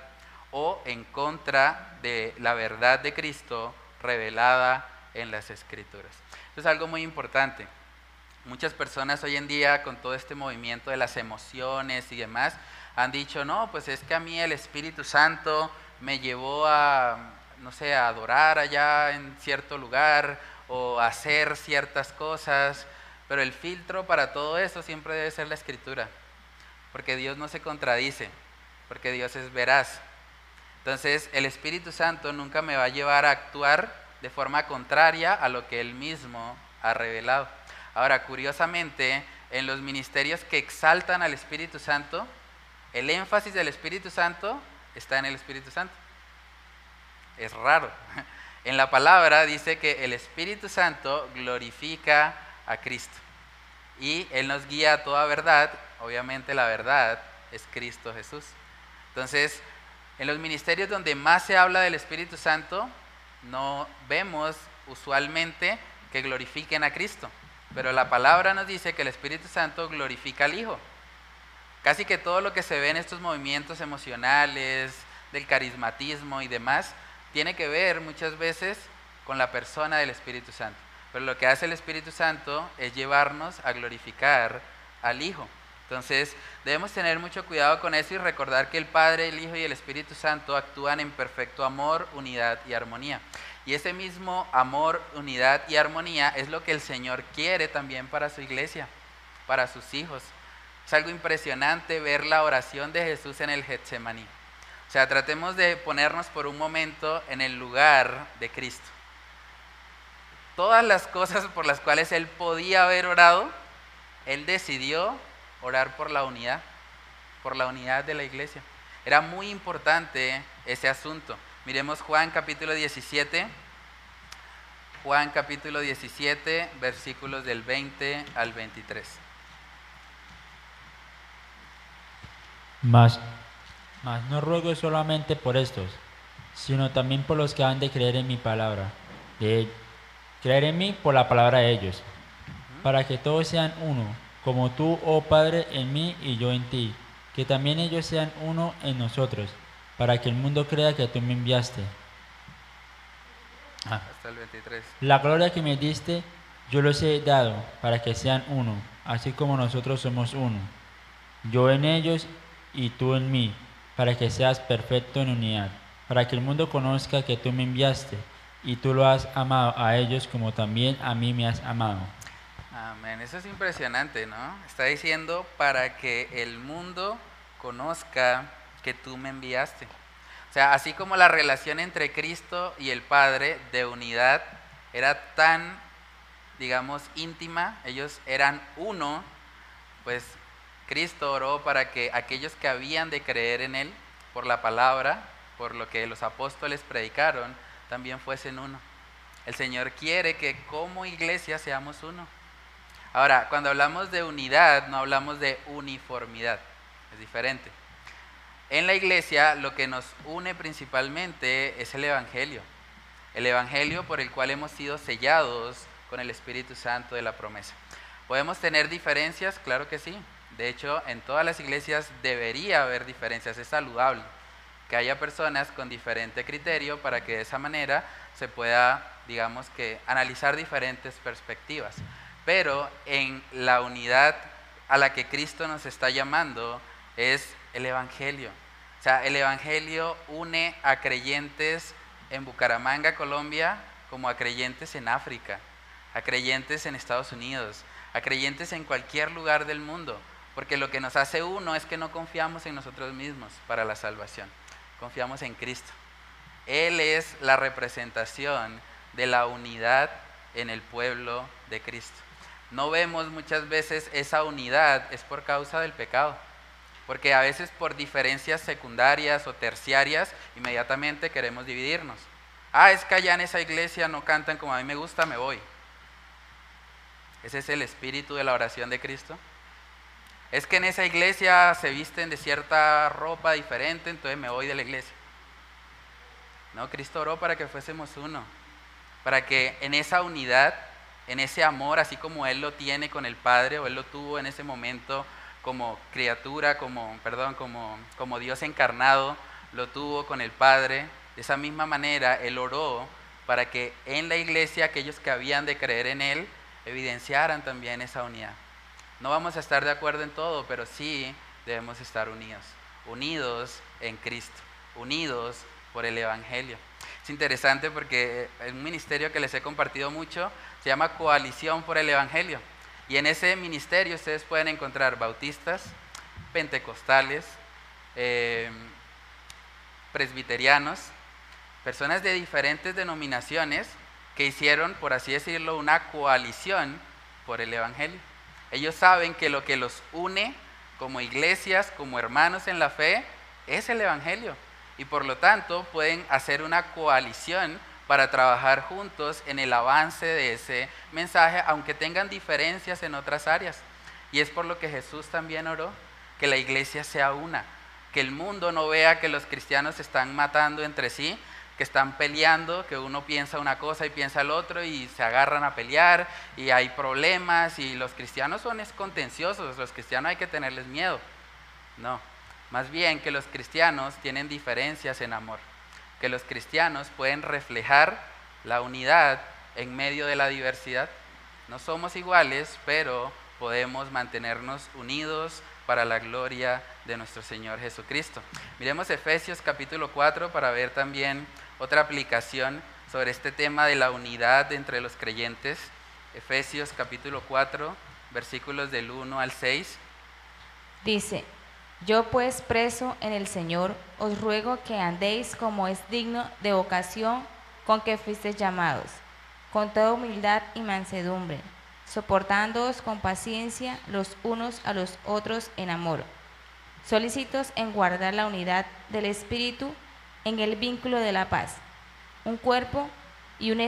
o en contra de la verdad de Cristo revelada en las Escrituras. Eso es algo muy importante. Muchas personas hoy en día con todo este movimiento de las emociones y demás han dicho, no, pues es que a mí el Espíritu Santo me llevó a, no sé, adorar allá en cierto lugar o hacer ciertas cosas, pero el filtro para todo eso siempre debe ser la escritura, porque Dios no se contradice, porque Dios es veraz. Entonces el Espíritu Santo nunca me va a llevar a actuar de forma contraria a lo que Él mismo ha revelado. Ahora, curiosamente, en los ministerios que exaltan al Espíritu Santo, el énfasis del Espíritu Santo está en el Espíritu Santo. Es raro. En la palabra dice que el Espíritu Santo glorifica a Cristo y Él nos guía a toda verdad. Obviamente la verdad es Cristo Jesús. Entonces, en los ministerios donde más se habla del Espíritu Santo, no vemos usualmente que glorifiquen a Cristo. Pero la palabra nos dice que el Espíritu Santo glorifica al Hijo. Casi que todo lo que se ve en estos movimientos emocionales, del carismatismo y demás, tiene que ver muchas veces con la persona del Espíritu Santo. Pero lo que hace el Espíritu Santo es llevarnos a glorificar al Hijo. Entonces debemos tener mucho cuidado con eso y recordar que el Padre, el Hijo y el Espíritu Santo actúan en perfecto amor, unidad y armonía. Y ese mismo amor, unidad y armonía es lo que el Señor quiere también para su iglesia, para sus hijos. Es algo impresionante ver la oración de Jesús en el Getsemaní. O sea, tratemos de ponernos por un momento en el lugar de Cristo. Todas las cosas por las cuales Él podía haber orado, Él decidió orar por la unidad, por la unidad de la iglesia. Era muy importante ese asunto. Miremos Juan capítulo 17. Juan capítulo 17, versículos del 20 al 23. Mas, mas no ruego solamente por estos, sino también por los que han de creer en mi palabra, de creer en mí por la palabra de ellos, para que todos sean uno, como tú, oh Padre, en mí y yo en ti, que también ellos sean uno en nosotros, para que el mundo crea que tú me enviaste. Ah. Hasta el 23. La gloria que me diste, yo los he dado, para que sean uno, así como nosotros somos uno. Yo en ellos y tú en mí, para que seas perfecto en unidad para que el mundo conozca que tú me enviaste y tú lo has amado a ellos como también a mí me has amado. Amén, eso es impresionante, ¿no? Está diciendo para que el mundo conozca que tú me enviaste. O sea, así como la relación entre Cristo y el Padre de unidad era tan, digamos, íntima, ellos eran uno, pues Cristo oró para que aquellos que habían de creer en Él por la palabra, por lo que los apóstoles predicaron, también fuesen uno. El Señor quiere que como iglesia seamos uno. Ahora, cuando hablamos de unidad, no hablamos de uniformidad, es diferente. En la iglesia lo que nos une principalmente es el Evangelio, el Evangelio por el cual hemos sido sellados con el Espíritu Santo de la promesa. ¿Podemos tener diferencias? Claro que sí. De hecho, en todas las iglesias debería haber diferencias, es saludable que haya personas con diferente criterio para que de esa manera se pueda, digamos que, analizar diferentes perspectivas. Pero en la unidad a la que Cristo nos está llamando es el Evangelio. O sea, el Evangelio une a creyentes en Bucaramanga, Colombia, como a creyentes en África, a creyentes en Estados Unidos, a creyentes en cualquier lugar del mundo, porque lo que nos hace uno es que no confiamos en nosotros mismos para la salvación confiamos en Cristo. Él es la representación de la unidad en el pueblo de Cristo. No vemos muchas veces esa unidad, es por causa del pecado. Porque a veces por diferencias secundarias o terciarias, inmediatamente queremos dividirnos. Ah, es que allá en esa iglesia no cantan como a mí me gusta, me voy. Ese es el espíritu de la oración de Cristo. Es que en esa iglesia se visten de cierta ropa diferente, entonces me voy de la iglesia. No, Cristo oró para que fuésemos uno, para que en esa unidad, en ese amor, así como Él lo tiene con el Padre, o Él lo tuvo en ese momento como criatura, como, perdón, como, como Dios encarnado, lo tuvo con el Padre, de esa misma manera Él oró para que en la iglesia aquellos que habían de creer en Él evidenciaran también esa unidad. No vamos a estar de acuerdo en todo, pero sí debemos estar unidos, unidos en Cristo, unidos por el Evangelio. Es interesante porque es un ministerio que les he compartido mucho, se llama Coalición por el Evangelio. Y en ese ministerio ustedes pueden encontrar bautistas, pentecostales, eh, presbiterianos, personas de diferentes denominaciones que hicieron, por así decirlo, una coalición por el Evangelio. Ellos saben que lo que los une como iglesias, como hermanos en la fe, es el Evangelio. Y por lo tanto pueden hacer una coalición para trabajar juntos en el avance de ese mensaje, aunque tengan diferencias en otras áreas. Y es por lo que Jesús también oró, que la iglesia sea una, que el mundo no vea que los cristianos se están matando entre sí, que están peleando, que uno piensa una cosa y piensa el otro y se agarran a pelear y hay problemas y los cristianos son contenciosos, los cristianos hay que tenerles miedo. No, más bien que los cristianos tienen diferencias en amor, que los cristianos pueden reflejar la unidad en medio de la diversidad. No somos iguales, pero podemos mantenernos unidos para la gloria de nuestro Señor Jesucristo. Miremos Efesios capítulo 4 para ver también otra aplicación sobre este tema de la unidad entre los creyentes. Efesios capítulo 4, versículos del 1 al 6. Dice, yo pues preso en el Señor, os ruego que andéis como es digno de vocación con que fuisteis llamados, con toda humildad y mansedumbre, soportándoos con paciencia los unos a los otros en amor solícitos en guardar la unidad del Espíritu en el vínculo de la paz, un cuerpo y un,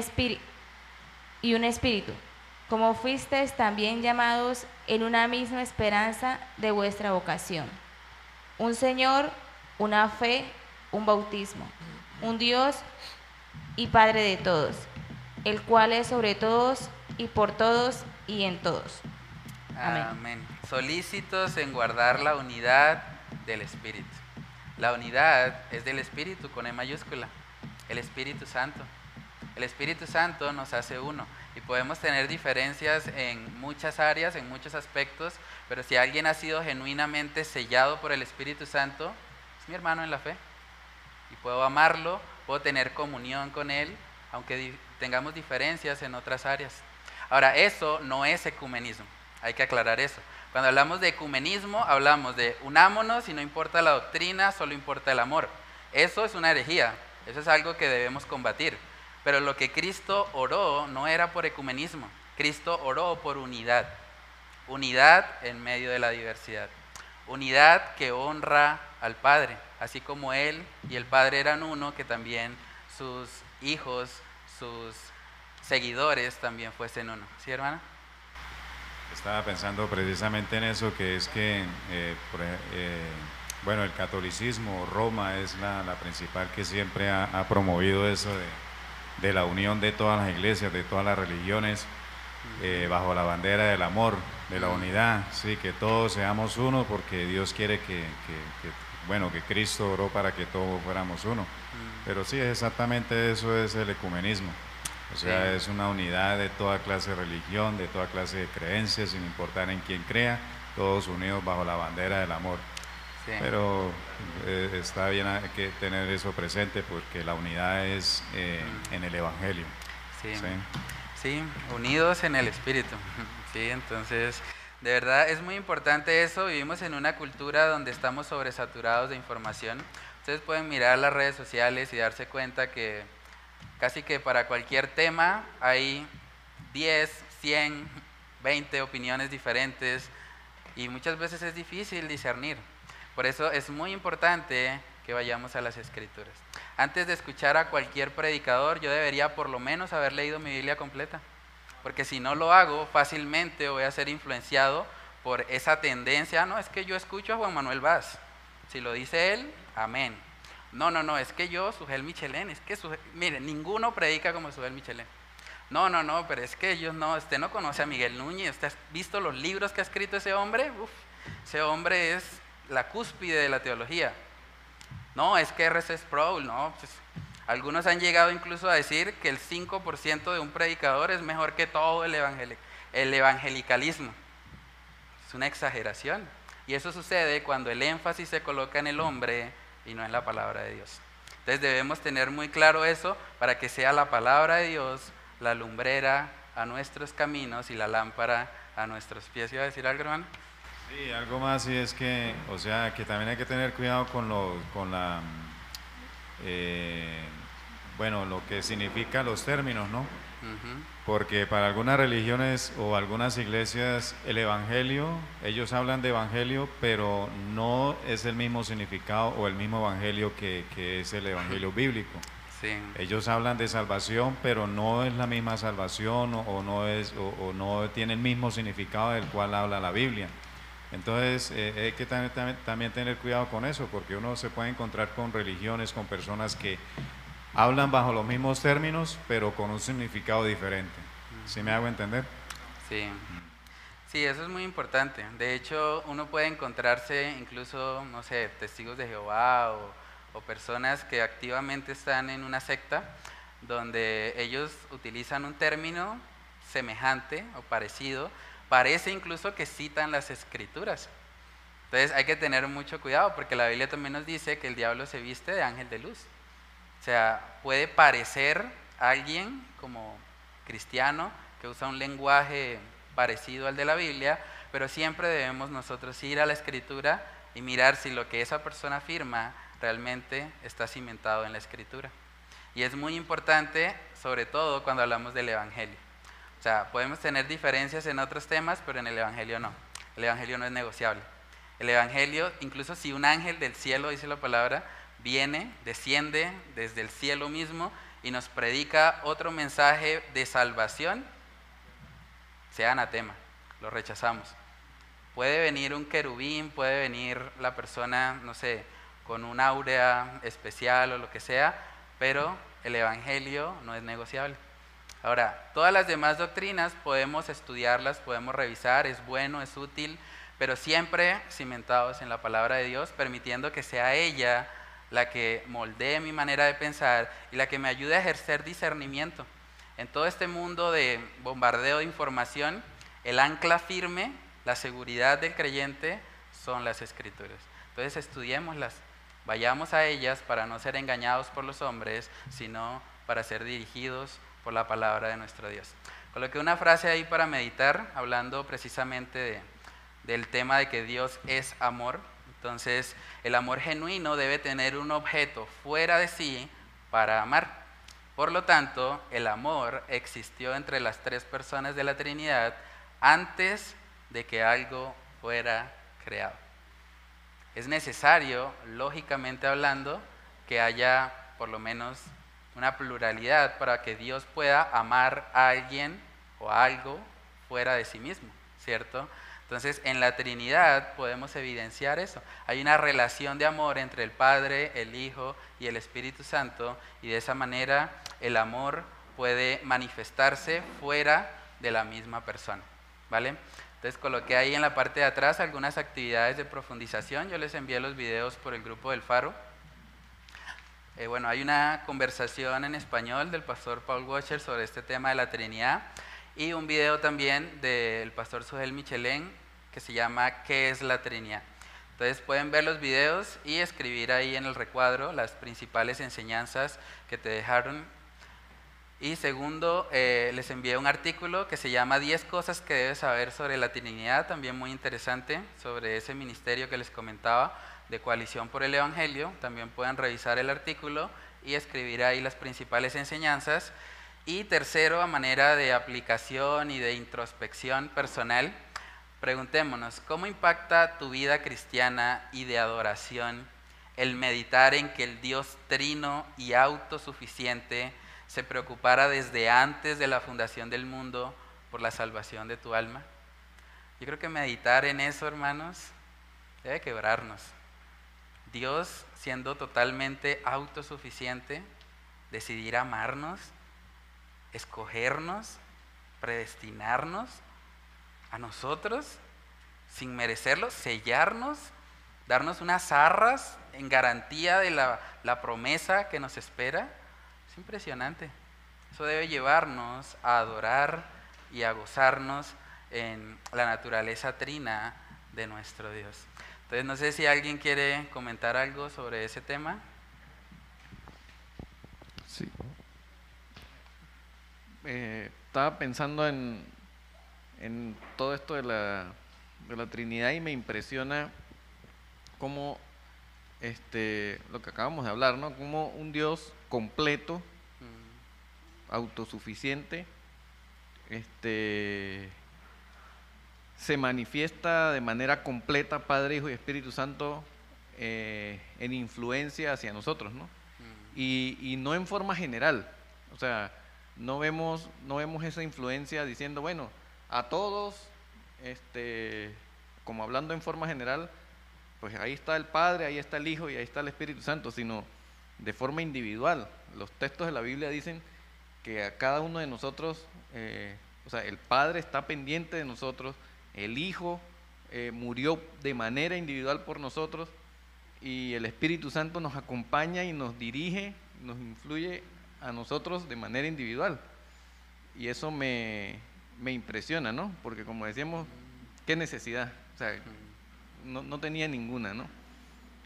y un espíritu, como fuisteis también llamados en una misma esperanza de vuestra vocación. Un Señor, una fe, un bautismo, un Dios y Padre de todos, el cual es sobre todos y por todos y en todos. Amén. Solícitos en guardar la unidad del Espíritu. La unidad es del Espíritu con E mayúscula, el Espíritu Santo. El Espíritu Santo nos hace uno y podemos tener diferencias en muchas áreas, en muchos aspectos, pero si alguien ha sido genuinamente sellado por el Espíritu Santo, es mi hermano en la fe y puedo amarlo, puedo tener comunión con él, aunque tengamos diferencias en otras áreas. Ahora, eso no es ecumenismo, hay que aclarar eso. Cuando hablamos de ecumenismo, hablamos de unámonos y no importa la doctrina, solo importa el amor. Eso es una herejía, eso es algo que debemos combatir. Pero lo que Cristo oró no era por ecumenismo, Cristo oró por unidad. Unidad en medio de la diversidad. Unidad que honra al Padre, así como Él y el Padre eran uno, que también sus hijos, sus seguidores también fuesen uno. ¿Sí, hermana? Estaba pensando precisamente en eso, que es que, eh, eh, bueno, el catolicismo, Roma es la, principal que siempre ha promovido eso de, de la unión de todas las iglesias, de todas las religiones, eh, bajo la bandera del amor, de la unidad, sí, que todos seamos uno, porque Dios quiere que, que- que, bueno, que Cristo oró para que todos fuéramos uno. Pero sí, exactamente eso es el ecumenismo. O sea, es una unidad de toda clase de religión, de toda clase de creencias, sin importar en quién crea, todos unidos bajo la bandera del amor. Sí. Pero eh, está bien que tener eso presente porque la unidad es eh, en el Evangelio. Sí. ¿sí? Sí, unidos en el espíritu. Sí, entonces, de verdad es muy importante eso. Vivimos en una cultura donde estamos sobresaturados de información. Ustedes pueden mirar las redes sociales y darse cuenta que casi que para cualquier tema hay 10, 100, 20 opiniones diferentes y muchas veces es difícil discernir. Por eso es muy importante que vayamos a las escrituras. Antes de escuchar a cualquier predicador, yo debería por lo menos haber leído mi Biblia completa. Porque si no lo hago, fácilmente voy a ser influenciado por esa tendencia. "Ah, No, es que yo escucho a Juan Manuel Vaz. Si lo dice él, amén. No, no, no, es que yo, Sugel Michelén, es que, mire, ninguno predica como Sugel Michelén. No, no, no, pero es que ellos no, usted no conoce a Miguel Núñez, usted ha visto los libros que ha escrito ese hombre, Uf, ese hombre es la cúspide de la teología. No, es que R.C. Sproul, no, pues, algunos han llegado incluso a decir que el 5% de un predicador es mejor que todo el, evangeli- el evangelicalismo. Es una exageración. Y eso sucede cuando el énfasis se coloca en el hombre y no en la palabra de Dios. Entonces debemos tener muy claro eso para que sea la palabra de Dios la lumbrera a nuestros caminos y la lámpara a nuestros pies. ¿Iba a decir algo, hermano? Sí, algo más y es que, o sea, que también hay que tener cuidado con lo, con la, eh, bueno, lo que significa los términos, ¿no? Ujú. Porque para algunas religiones o algunas iglesias el evangelio, ellos hablan de evangelio, pero no es el mismo significado o el mismo evangelio que, que es el evangelio bíblico. Sí. Ellos hablan de salvación, pero no es la misma salvación o, o no es o, o no tiene el mismo significado del cual habla la Biblia. Entonces eh, hay que también, tener cuidado con eso, porque uno se puede encontrar con religiones, con personas que hablan bajo los mismos términos, pero con un significado diferente. ¿Sí me hago entender? Sí. Sí, eso es muy importante. De hecho, uno puede encontrarse incluso, no sé, testigos de Jehová o, o personas que activamente están en una secta donde ellos utilizan un término semejante o parecido. Parece incluso que citan las escrituras. Entonces hay que tener mucho cuidado porque la Biblia también nos dice que el diablo se viste de ángel de luz. O sea, puede parecer alguien como cristiano que usa un lenguaje parecido al de la Biblia, pero siempre debemos nosotros ir a la escritura y mirar si lo que esa persona afirma realmente está cimentado en la escritura. Y es muy importante, sobre todo cuando hablamos del Evangelio. O sea, podemos tener diferencias en otros temas, pero en el Evangelio no. El Evangelio no es negociable. El Evangelio, incluso si un ángel del cielo, dice la palabra, viene, desciende desde el cielo mismo y nos predica otro mensaje de salvación, sea anatema, lo rechazamos. Puede venir un querubín, puede venir la persona, no sé, con un áurea especial o lo que sea, pero el Evangelio no es negociable. Ahora, todas las demás doctrinas podemos estudiarlas, podemos revisar, es bueno, es útil, pero siempre cimentados en la palabra de Dios, permitiendo que sea ella la que moldee mi manera de pensar y la que me ayude a ejercer discernimiento. En todo este mundo de bombardeo de información, el ancla firme, la seguridad del creyente son las escrituras. Entonces estudiémoslas, vayamos a ellas para no ser engañados por los hombres, sino para ser dirigidos por la palabra de nuestro Dios. Coloqué una frase ahí para meditar, hablando precisamente del tema de que Dios es amor. Entonces, el amor genuino debe tener un objeto fuera de sí para amar. Por lo tanto, el amor existió entre las tres personas de la Trinidad antes de que algo fuera creado. Es necesario, lógicamente hablando, que haya por lo menos una pluralidad para que Dios pueda amar a alguien o algo fuera de sí mismo, ¿cierto? Entonces, en la Trinidad podemos evidenciar eso. Hay una relación de amor entre el Padre, el Hijo y el Espíritu Santo, y de esa manera el amor puede manifestarse fuera de la misma persona, ¿vale? Entonces coloqué ahí en la parte de atrás algunas actividades de profundización. Yo les envié los videos por el grupo del Faro. Eh, bueno, hay una conversación en español del pastor Paul Washer sobre este tema de la Trinidad y un video también del pastor Sujel Michelén que se llama ¿Qué es la Trinidad? Entonces pueden ver los videos y escribir ahí en el recuadro las principales enseñanzas que te dejaron. Y segundo, eh, les envié un artículo que se llama 10 cosas que debes saber sobre la Trinidad, también muy interesante, sobre ese ministerio que les comentaba de Coalición por el Evangelio. También pueden revisar el artículo y escribir ahí las principales enseñanzas. Y tercero, a manera de aplicación y de introspección personal, preguntémonos, ¿cómo impacta tu vida cristiana y de adoración el meditar en que el Dios trino y autosuficiente se preocupara desde antes de la fundación del mundo por la salvación de tu alma? Yo creo que meditar en eso, hermanos, debe quebrarnos. Dios, siendo totalmente autosuficiente, decidir amarnos, escogernos, predestinarnos a nosotros sin merecerlo, sellarnos, darnos unas arras en garantía de la, la promesa que nos espera. Es impresionante. Eso debe llevarnos a adorar y a gozarnos en la naturaleza trina de nuestro Dios. Entonces no sé si alguien quiere comentar algo sobre ese tema. Sí. Eh, estaba pensando en, en todo esto de la, de la Trinidad y me impresiona cómo este, lo que acabamos de hablar, ¿no? Como un Dios completo, autosuficiente, este, se manifiesta de manera completa Padre, Hijo y Espíritu Santo eh, en influencia hacia nosotros, ¿no? Y, y, no en forma general, o sea, no vemos, no vemos esa influencia diciendo, bueno, a todos, este, como hablando en forma general, pues ahí está el Padre, ahí está el Hijo y ahí está el Espíritu Santo, sino de forma individual. Los textos de la Biblia dicen que a cada uno de nosotros, eh, o sea, el Padre está pendiente de nosotros, el Hijo eh, murió de manera individual por nosotros y el Espíritu Santo nos acompaña y nos dirige, nos influye a nosotros de manera individual. Y eso me, me impresiona, ¿no? Porque como decíamos, ¿qué necesidad? O sea, no, no tenía ninguna, ¿no?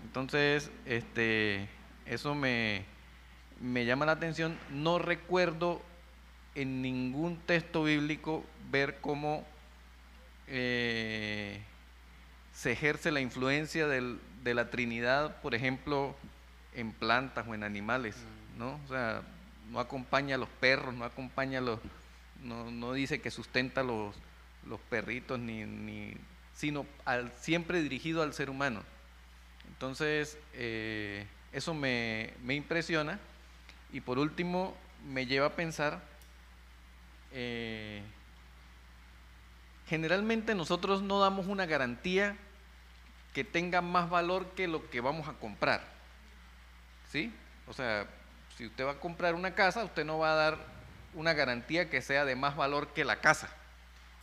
Entonces, este, eso me, me llama la atención. No recuerdo en ningún texto bíblico ver cómo eh, se ejerce la influencia del, de la Trinidad, por ejemplo, en plantas o en animales, ¿no? O sea, no acompaña a los perros, no acompaña a los, no, no dice que sustenta los, los perritos ni, ni sino al, siempre dirigido al ser humano. Entonces, eh, eso me, me, impresiona. Y por último, me lleva a pensar, eh, generalmente nosotros no damos una garantía que tenga más valor que lo que vamos a comprar. ¿Sí? O sea, si usted va a comprar una casa, usted no va a dar una garantía que sea de más valor que la casa.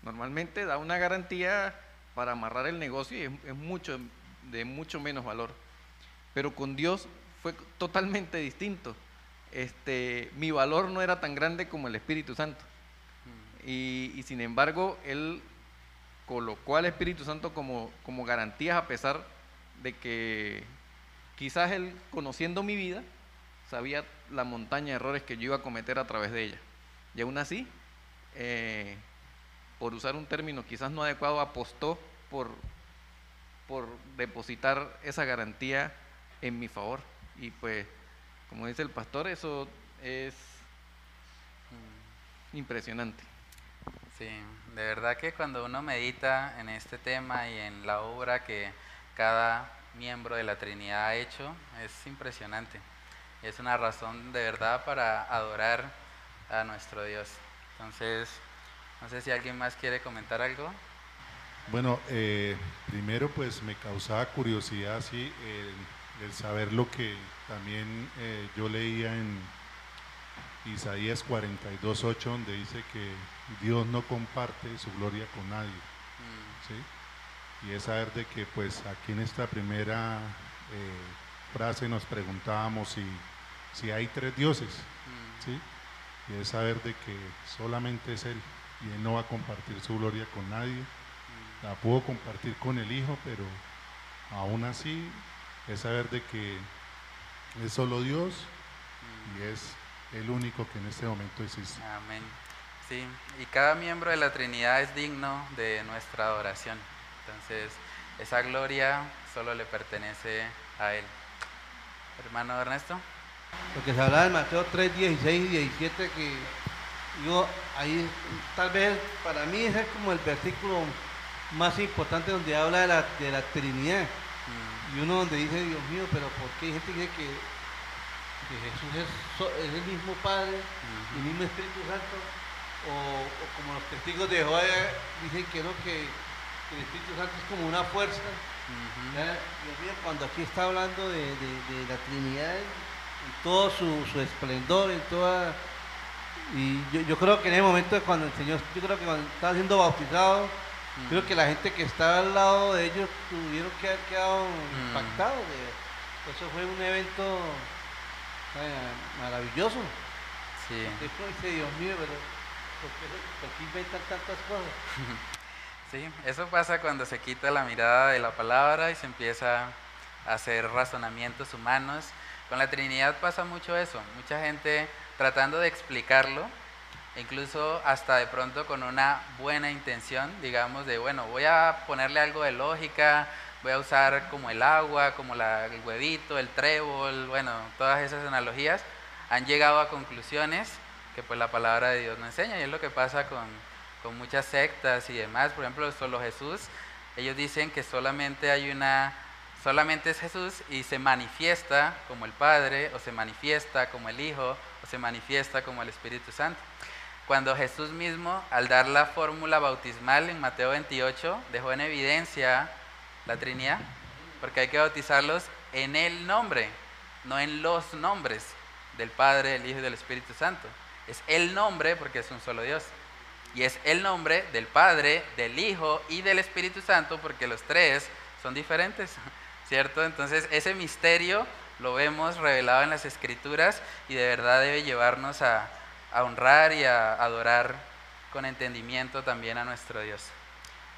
Normalmente da una garantía para amarrar el negocio y es, mucho, de mucho menos valor. Pero con Dios fue totalmente distinto. Este, mi valor no era tan grande como el Espíritu Santo. Mm. Y, sin embargo, Él colocó al Espíritu Santo como, como garantías a pesar de que quizás Él, conociendo mi vida, sabía la montaña de errores que yo iba a cometer a través de ella. Y aún así, eh, por usar un término quizás no adecuado, apostó por, por depositar esa garantía en mi favor. Y pues, como dice el pastor, eso es impresionante. Sí, de verdad que cuando uno medita en este tema y en la obra que cada miembro de la Trinidad ha hecho, es impresionante. Es una razón de verdad para adorar a nuestro Dios. Entonces, no sé si alguien más quiere comentar algo. Bueno, eh, primero pues me causaba curiosidad, sí, el, saber lo que también eh, yo leía en Isaías 42.8, donde dice que Dios no comparte su gloria con nadie. Mm. ¿sí? Y es saber de que pues aquí en esta primera eh, frase nos preguntábamos si, si hay tres dioses. Mm. ¿sí? Y es saber de que solamente es Él y Él no va a compartir su gloria con nadie. La pudo compartir con el Hijo, pero aún así es saber de que es solo Dios y es el único que en este momento existe. Amén. Sí, y cada miembro de la Trinidad es digno de nuestra adoración. Entonces, esa gloria solo le pertenece a Él. Hermano Ernesto. Lo que se habla en Mateo 3, 16 y 17, que yo ahí tal vez para mí ese es como el versículo más importante donde habla de la, de la Trinidad. Mm. Y uno donde dice, Dios mío, pero ¿por qué hay gente que dice que, Jesús es, el mismo Padre, el mismo Espíritu Santo? O, como los testigos de Jehová dicen que no, que, el Espíritu Santo es como una fuerza. Dios mío, cuando aquí está hablando de, de la Trinidad, todo su, su esplendor, en toda... Y yo, yo, creo que en ese momento cuando el Señor, yo creo que cuando estaba siendo bautizado, creo que la gente que estaba al lado de ellos tuvieron que haber quedado impactados. eso fue un evento maravilloso. Sí. Dios mío, pero ¿por qué, inventan tantas cosas? Sí, eso pasa cuando se quita la mirada de la palabra y se empieza a hacer razonamientos humanos con la Trinidad pasa mucho eso, mucha gente tratando de explicarlo, incluso hasta de pronto con una buena intención, digamos, de, bueno, voy a ponerle algo de lógica, voy a usar como el agua, como el huevito, el trébol, bueno, todas esas analogías, han llegado a conclusiones que pues la palabra de Dios no enseña, y es lo que pasa con, con muchas sectas y demás, por ejemplo, solo Jesús, ellos dicen que solamente hay una solamente es Jesús y se manifiesta como el Padre, o se manifiesta como el Hijo, o se manifiesta como el Espíritu Santo. Cuando Jesús mismo, al dar la fórmula bautismal en Mateo 28, dejó en evidencia la Trinidad, porque hay que bautizarlos en el nombre, no en los nombres del Padre, del Hijo y del Espíritu Santo. Es el nombre porque es un solo Dios. Y es el nombre del Padre, del Hijo y del Espíritu Santo porque los tres son diferentes. ¿cierto? Entonces ese misterio lo vemos revelado en las escrituras y de verdad debe llevarnos a, honrar y a adorar con entendimiento también a nuestro Dios.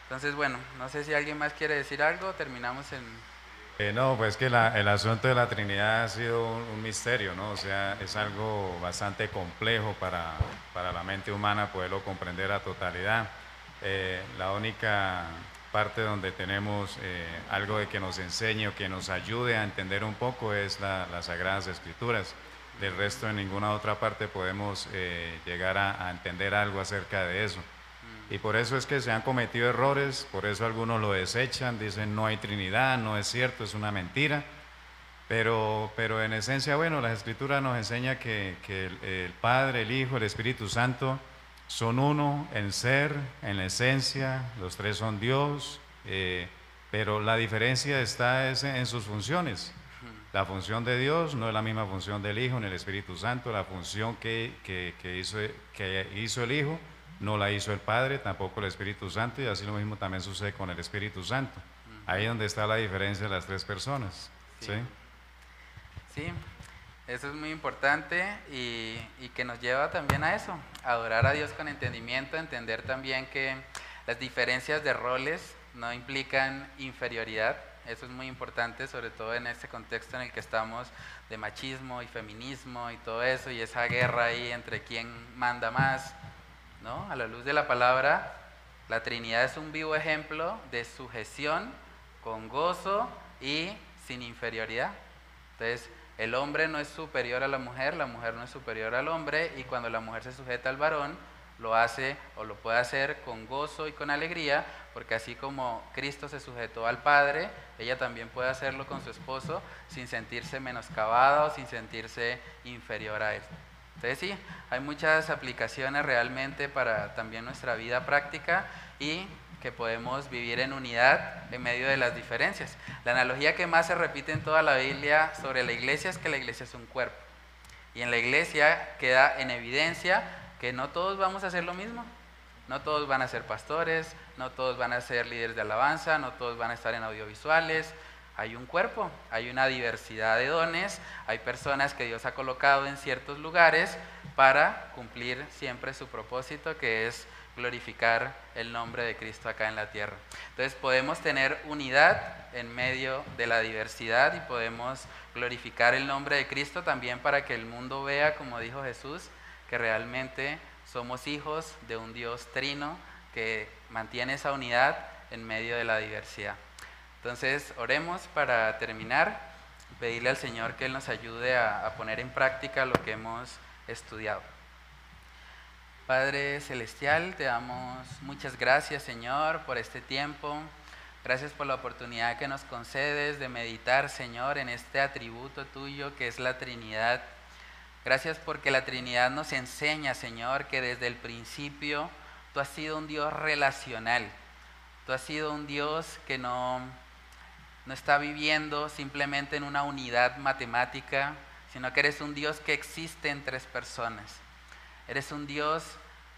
Entonces, bueno, no sé si alguien más quiere decir algo, terminamos en... Eh, no, pues que el asunto de la Trinidad ha sido un, misterio, ¿no? O sea, es algo bastante complejo para, para la mente humana poderlo comprender a totalidad. Eh, la única parte donde tenemos eh, algo de que nos enseñe o que nos ayude a entender un poco es las Sagradas Escrituras. Del resto, en ninguna otra parte podemos llegar a, entender algo acerca de eso. Y por eso es que se han cometido errores, por eso algunos lo desechan, dicen no hay Trinidad, no es cierto, es una mentira. Pero, pero en esencia, bueno, la Escritura nos enseña que, que el, Padre, el Hijo, el Espíritu Santo son uno en ser, en la esencia, los tres son Dios, eh, pero la diferencia está es en sus funciones. La función de Dios no es la misma función del Hijo ni el Espíritu Santo, la función que, que, que hizo, que hizo el Hijo no la hizo el Padre, tampoco el Espíritu Santo, y así lo mismo también sucede con el Espíritu Santo. Ahí es donde está la diferencia de las tres personas. ¿sí? Sí, eso es muy importante y, y, que nos lleva también a eso, a adorar a Dios con entendimiento, entender también que las diferencias de roles no implican inferioridad. Eso es muy importante, sobre todo en este contexto en el que estamos de machismo y feminismo y todo eso, y esa guerra ahí entre quién manda más. ¿No? A la luz de la palabra, la Trinidad es un vivo ejemplo de sujeción con gozo y sin inferioridad. Entonces, el hombre no es superior a la mujer, la mujer no es superior al hombre y cuando la mujer se sujeta al varón, lo hace o lo puede hacer con gozo y con alegría, porque así como Cristo se sujetó al Padre, ella también puede hacerlo con su esposo sin sentirse menoscabada o sin sentirse inferior a él. Entonces sí, hay muchas aplicaciones realmente para también nuestra vida práctica y que podemos vivir en unidad en medio de las diferencias. La analogía que más se repite en toda la Biblia sobre la iglesia es que la iglesia es un cuerpo. Y en la iglesia queda en evidencia que no todos vamos a hacer lo mismo. No todos van a ser pastores, no todos van a ser líderes de alabanza, no todos van a estar en audiovisuales. Hay un cuerpo, hay una diversidad de dones, hay personas que Dios ha colocado en ciertos lugares para cumplir siempre su propósito, que es glorificar el nombre de Cristo acá en la tierra. Entonces podemos tener unidad en medio de la diversidad y podemos glorificar el nombre de Cristo también para que el mundo vea, como dijo Jesús, que realmente somos hijos de un Dios trino que mantiene esa unidad en medio de la diversidad. Entonces oremos para terminar, pedirle al Señor que Él nos ayude a, a poner en práctica lo que hemos estudiado. Padre Celestial, te damos muchas gracias, Señor, por este tiempo. Gracias por la oportunidad que nos concedes de meditar, Señor, en este atributo tuyo que es la Trinidad. Gracias porque la Trinidad nos enseña, Señor, que desde el principio tú has sido un Dios relacional. Tú has sido un Dios que no, no está viviendo simplemente en una unidad matemática, sino que eres un Dios que existe en tres personas. Eres un Dios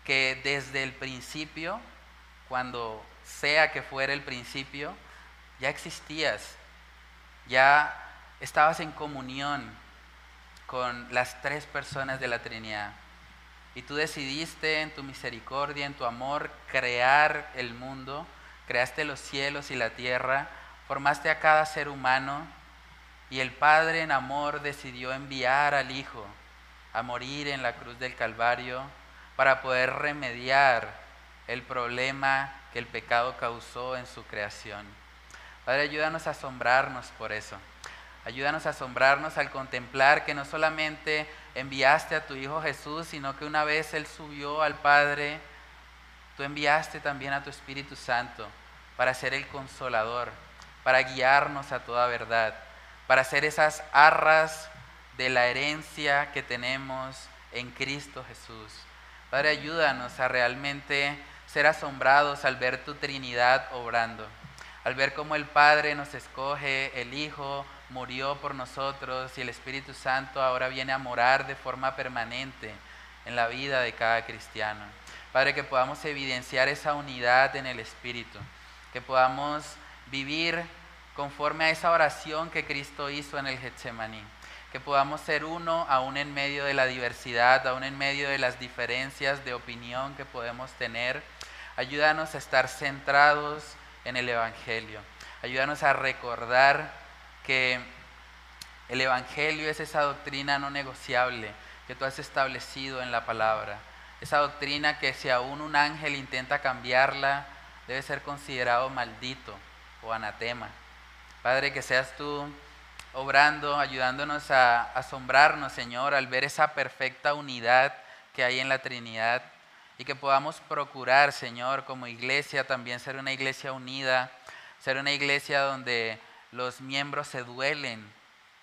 que desde el principio, cuando sea que fuera el principio, ya existías, ya estabas en comunión con las tres personas de la Trinidad. Y tú decidiste en tu misericordia, en tu amor, crear el mundo, creaste los cielos y la tierra, formaste a cada ser humano y el Padre en amor decidió enviar al Hijo a morir en la cruz del Calvario para poder remediar el problema que el pecado causó en su creación. Padre, ayúdanos a asombrarnos por eso. Ayúdanos a asombrarnos al contemplar que no solamente enviaste a tu Hijo Jesús, sino que una vez Él subió al Padre, tú enviaste también a tu Espíritu Santo para ser el consolador, para guiarnos a toda verdad, para ser esas arras de la herencia que tenemos en Cristo Jesús. Padre, ayúdanos a realmente ser asombrados al ver tu Trinidad obrando, al ver cómo el Padre nos escoge, el Hijo murió por nosotros y el Espíritu Santo ahora viene a morar de forma permanente en la vida de cada cristiano. Padre, que podamos evidenciar esa unidad en el Espíritu, que podamos vivir conforme a esa oración que Cristo hizo en el Getsemaní que podamos ser uno aún en medio de la diversidad, aún en medio de las diferencias de opinión que podemos tener. Ayúdanos a estar centrados en el Evangelio. Ayúdanos a recordar que el Evangelio es esa doctrina no negociable que tú has establecido en la palabra. Esa doctrina que si aún un ángel intenta cambiarla, debe ser considerado maldito o anatema. Padre, que seas tú obrando, ayudándonos a asombrarnos, Señor, al ver esa perfecta unidad que hay en la Trinidad y que podamos procurar, Señor, como iglesia también ser una iglesia unida, ser una iglesia donde los miembros se duelen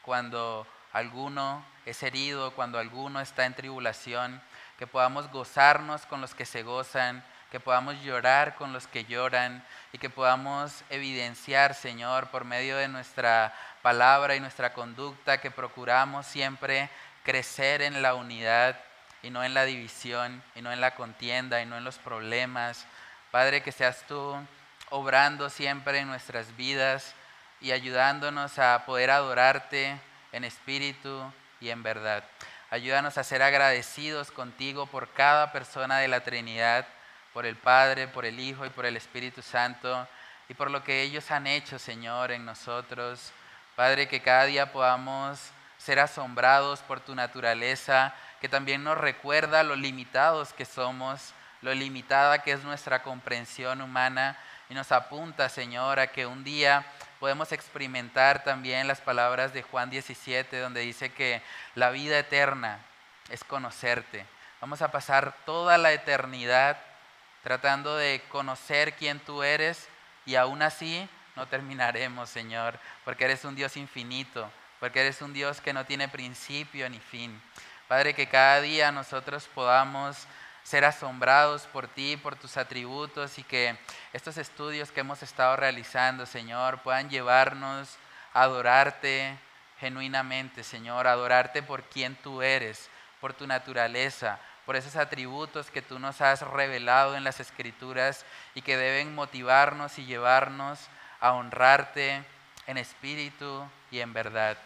cuando alguno es herido, cuando alguno está en tribulación, que podamos gozarnos con los que se gozan, que podamos llorar con los que lloran y que podamos evidenciar, Señor, por medio de nuestra palabra y nuestra conducta, que procuramos siempre crecer en la unidad y no en la división y no en la contienda y no en los problemas. Padre, que seas tú obrando siempre en nuestras vidas y ayudándonos a poder adorarte en espíritu y en verdad. Ayúdanos a ser agradecidos contigo por cada persona de la Trinidad, por el Padre, por el Hijo y por el Espíritu Santo, y por lo que ellos han hecho, Señor, en nosotros. Padre, que cada día podamos ser asombrados por tu naturaleza, que también nos recuerda lo limitados que somos, lo limitada que es nuestra comprensión humana, y nos apunta, Señor, a que un día podemos experimentar también las palabras de Juan 17, donde dice que la vida eterna es conocerte. Vamos a pasar toda la eternidad tratando de conocer quién tú eres y aún así no terminaremos, Señor, porque eres un Dios infinito, porque eres un Dios que no tiene principio ni fin. Padre, que cada día nosotros podamos ser asombrados por ti, por tus atributos y que estos estudios que hemos estado realizando, Señor, puedan llevarnos a adorarte genuinamente, Señor, a adorarte por quien tú eres, por tu naturaleza, por esos atributos que tú nos has revelado en las escrituras y que deben motivarnos y llevarnos a honrarte en espíritu y en verdad.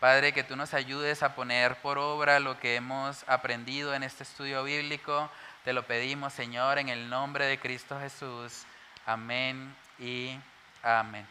Padre, que tú nos ayudes a poner por obra lo que hemos aprendido en este estudio bíblico. Te lo pedimos, Señor, en el nombre de Cristo Jesús. Amén y amén.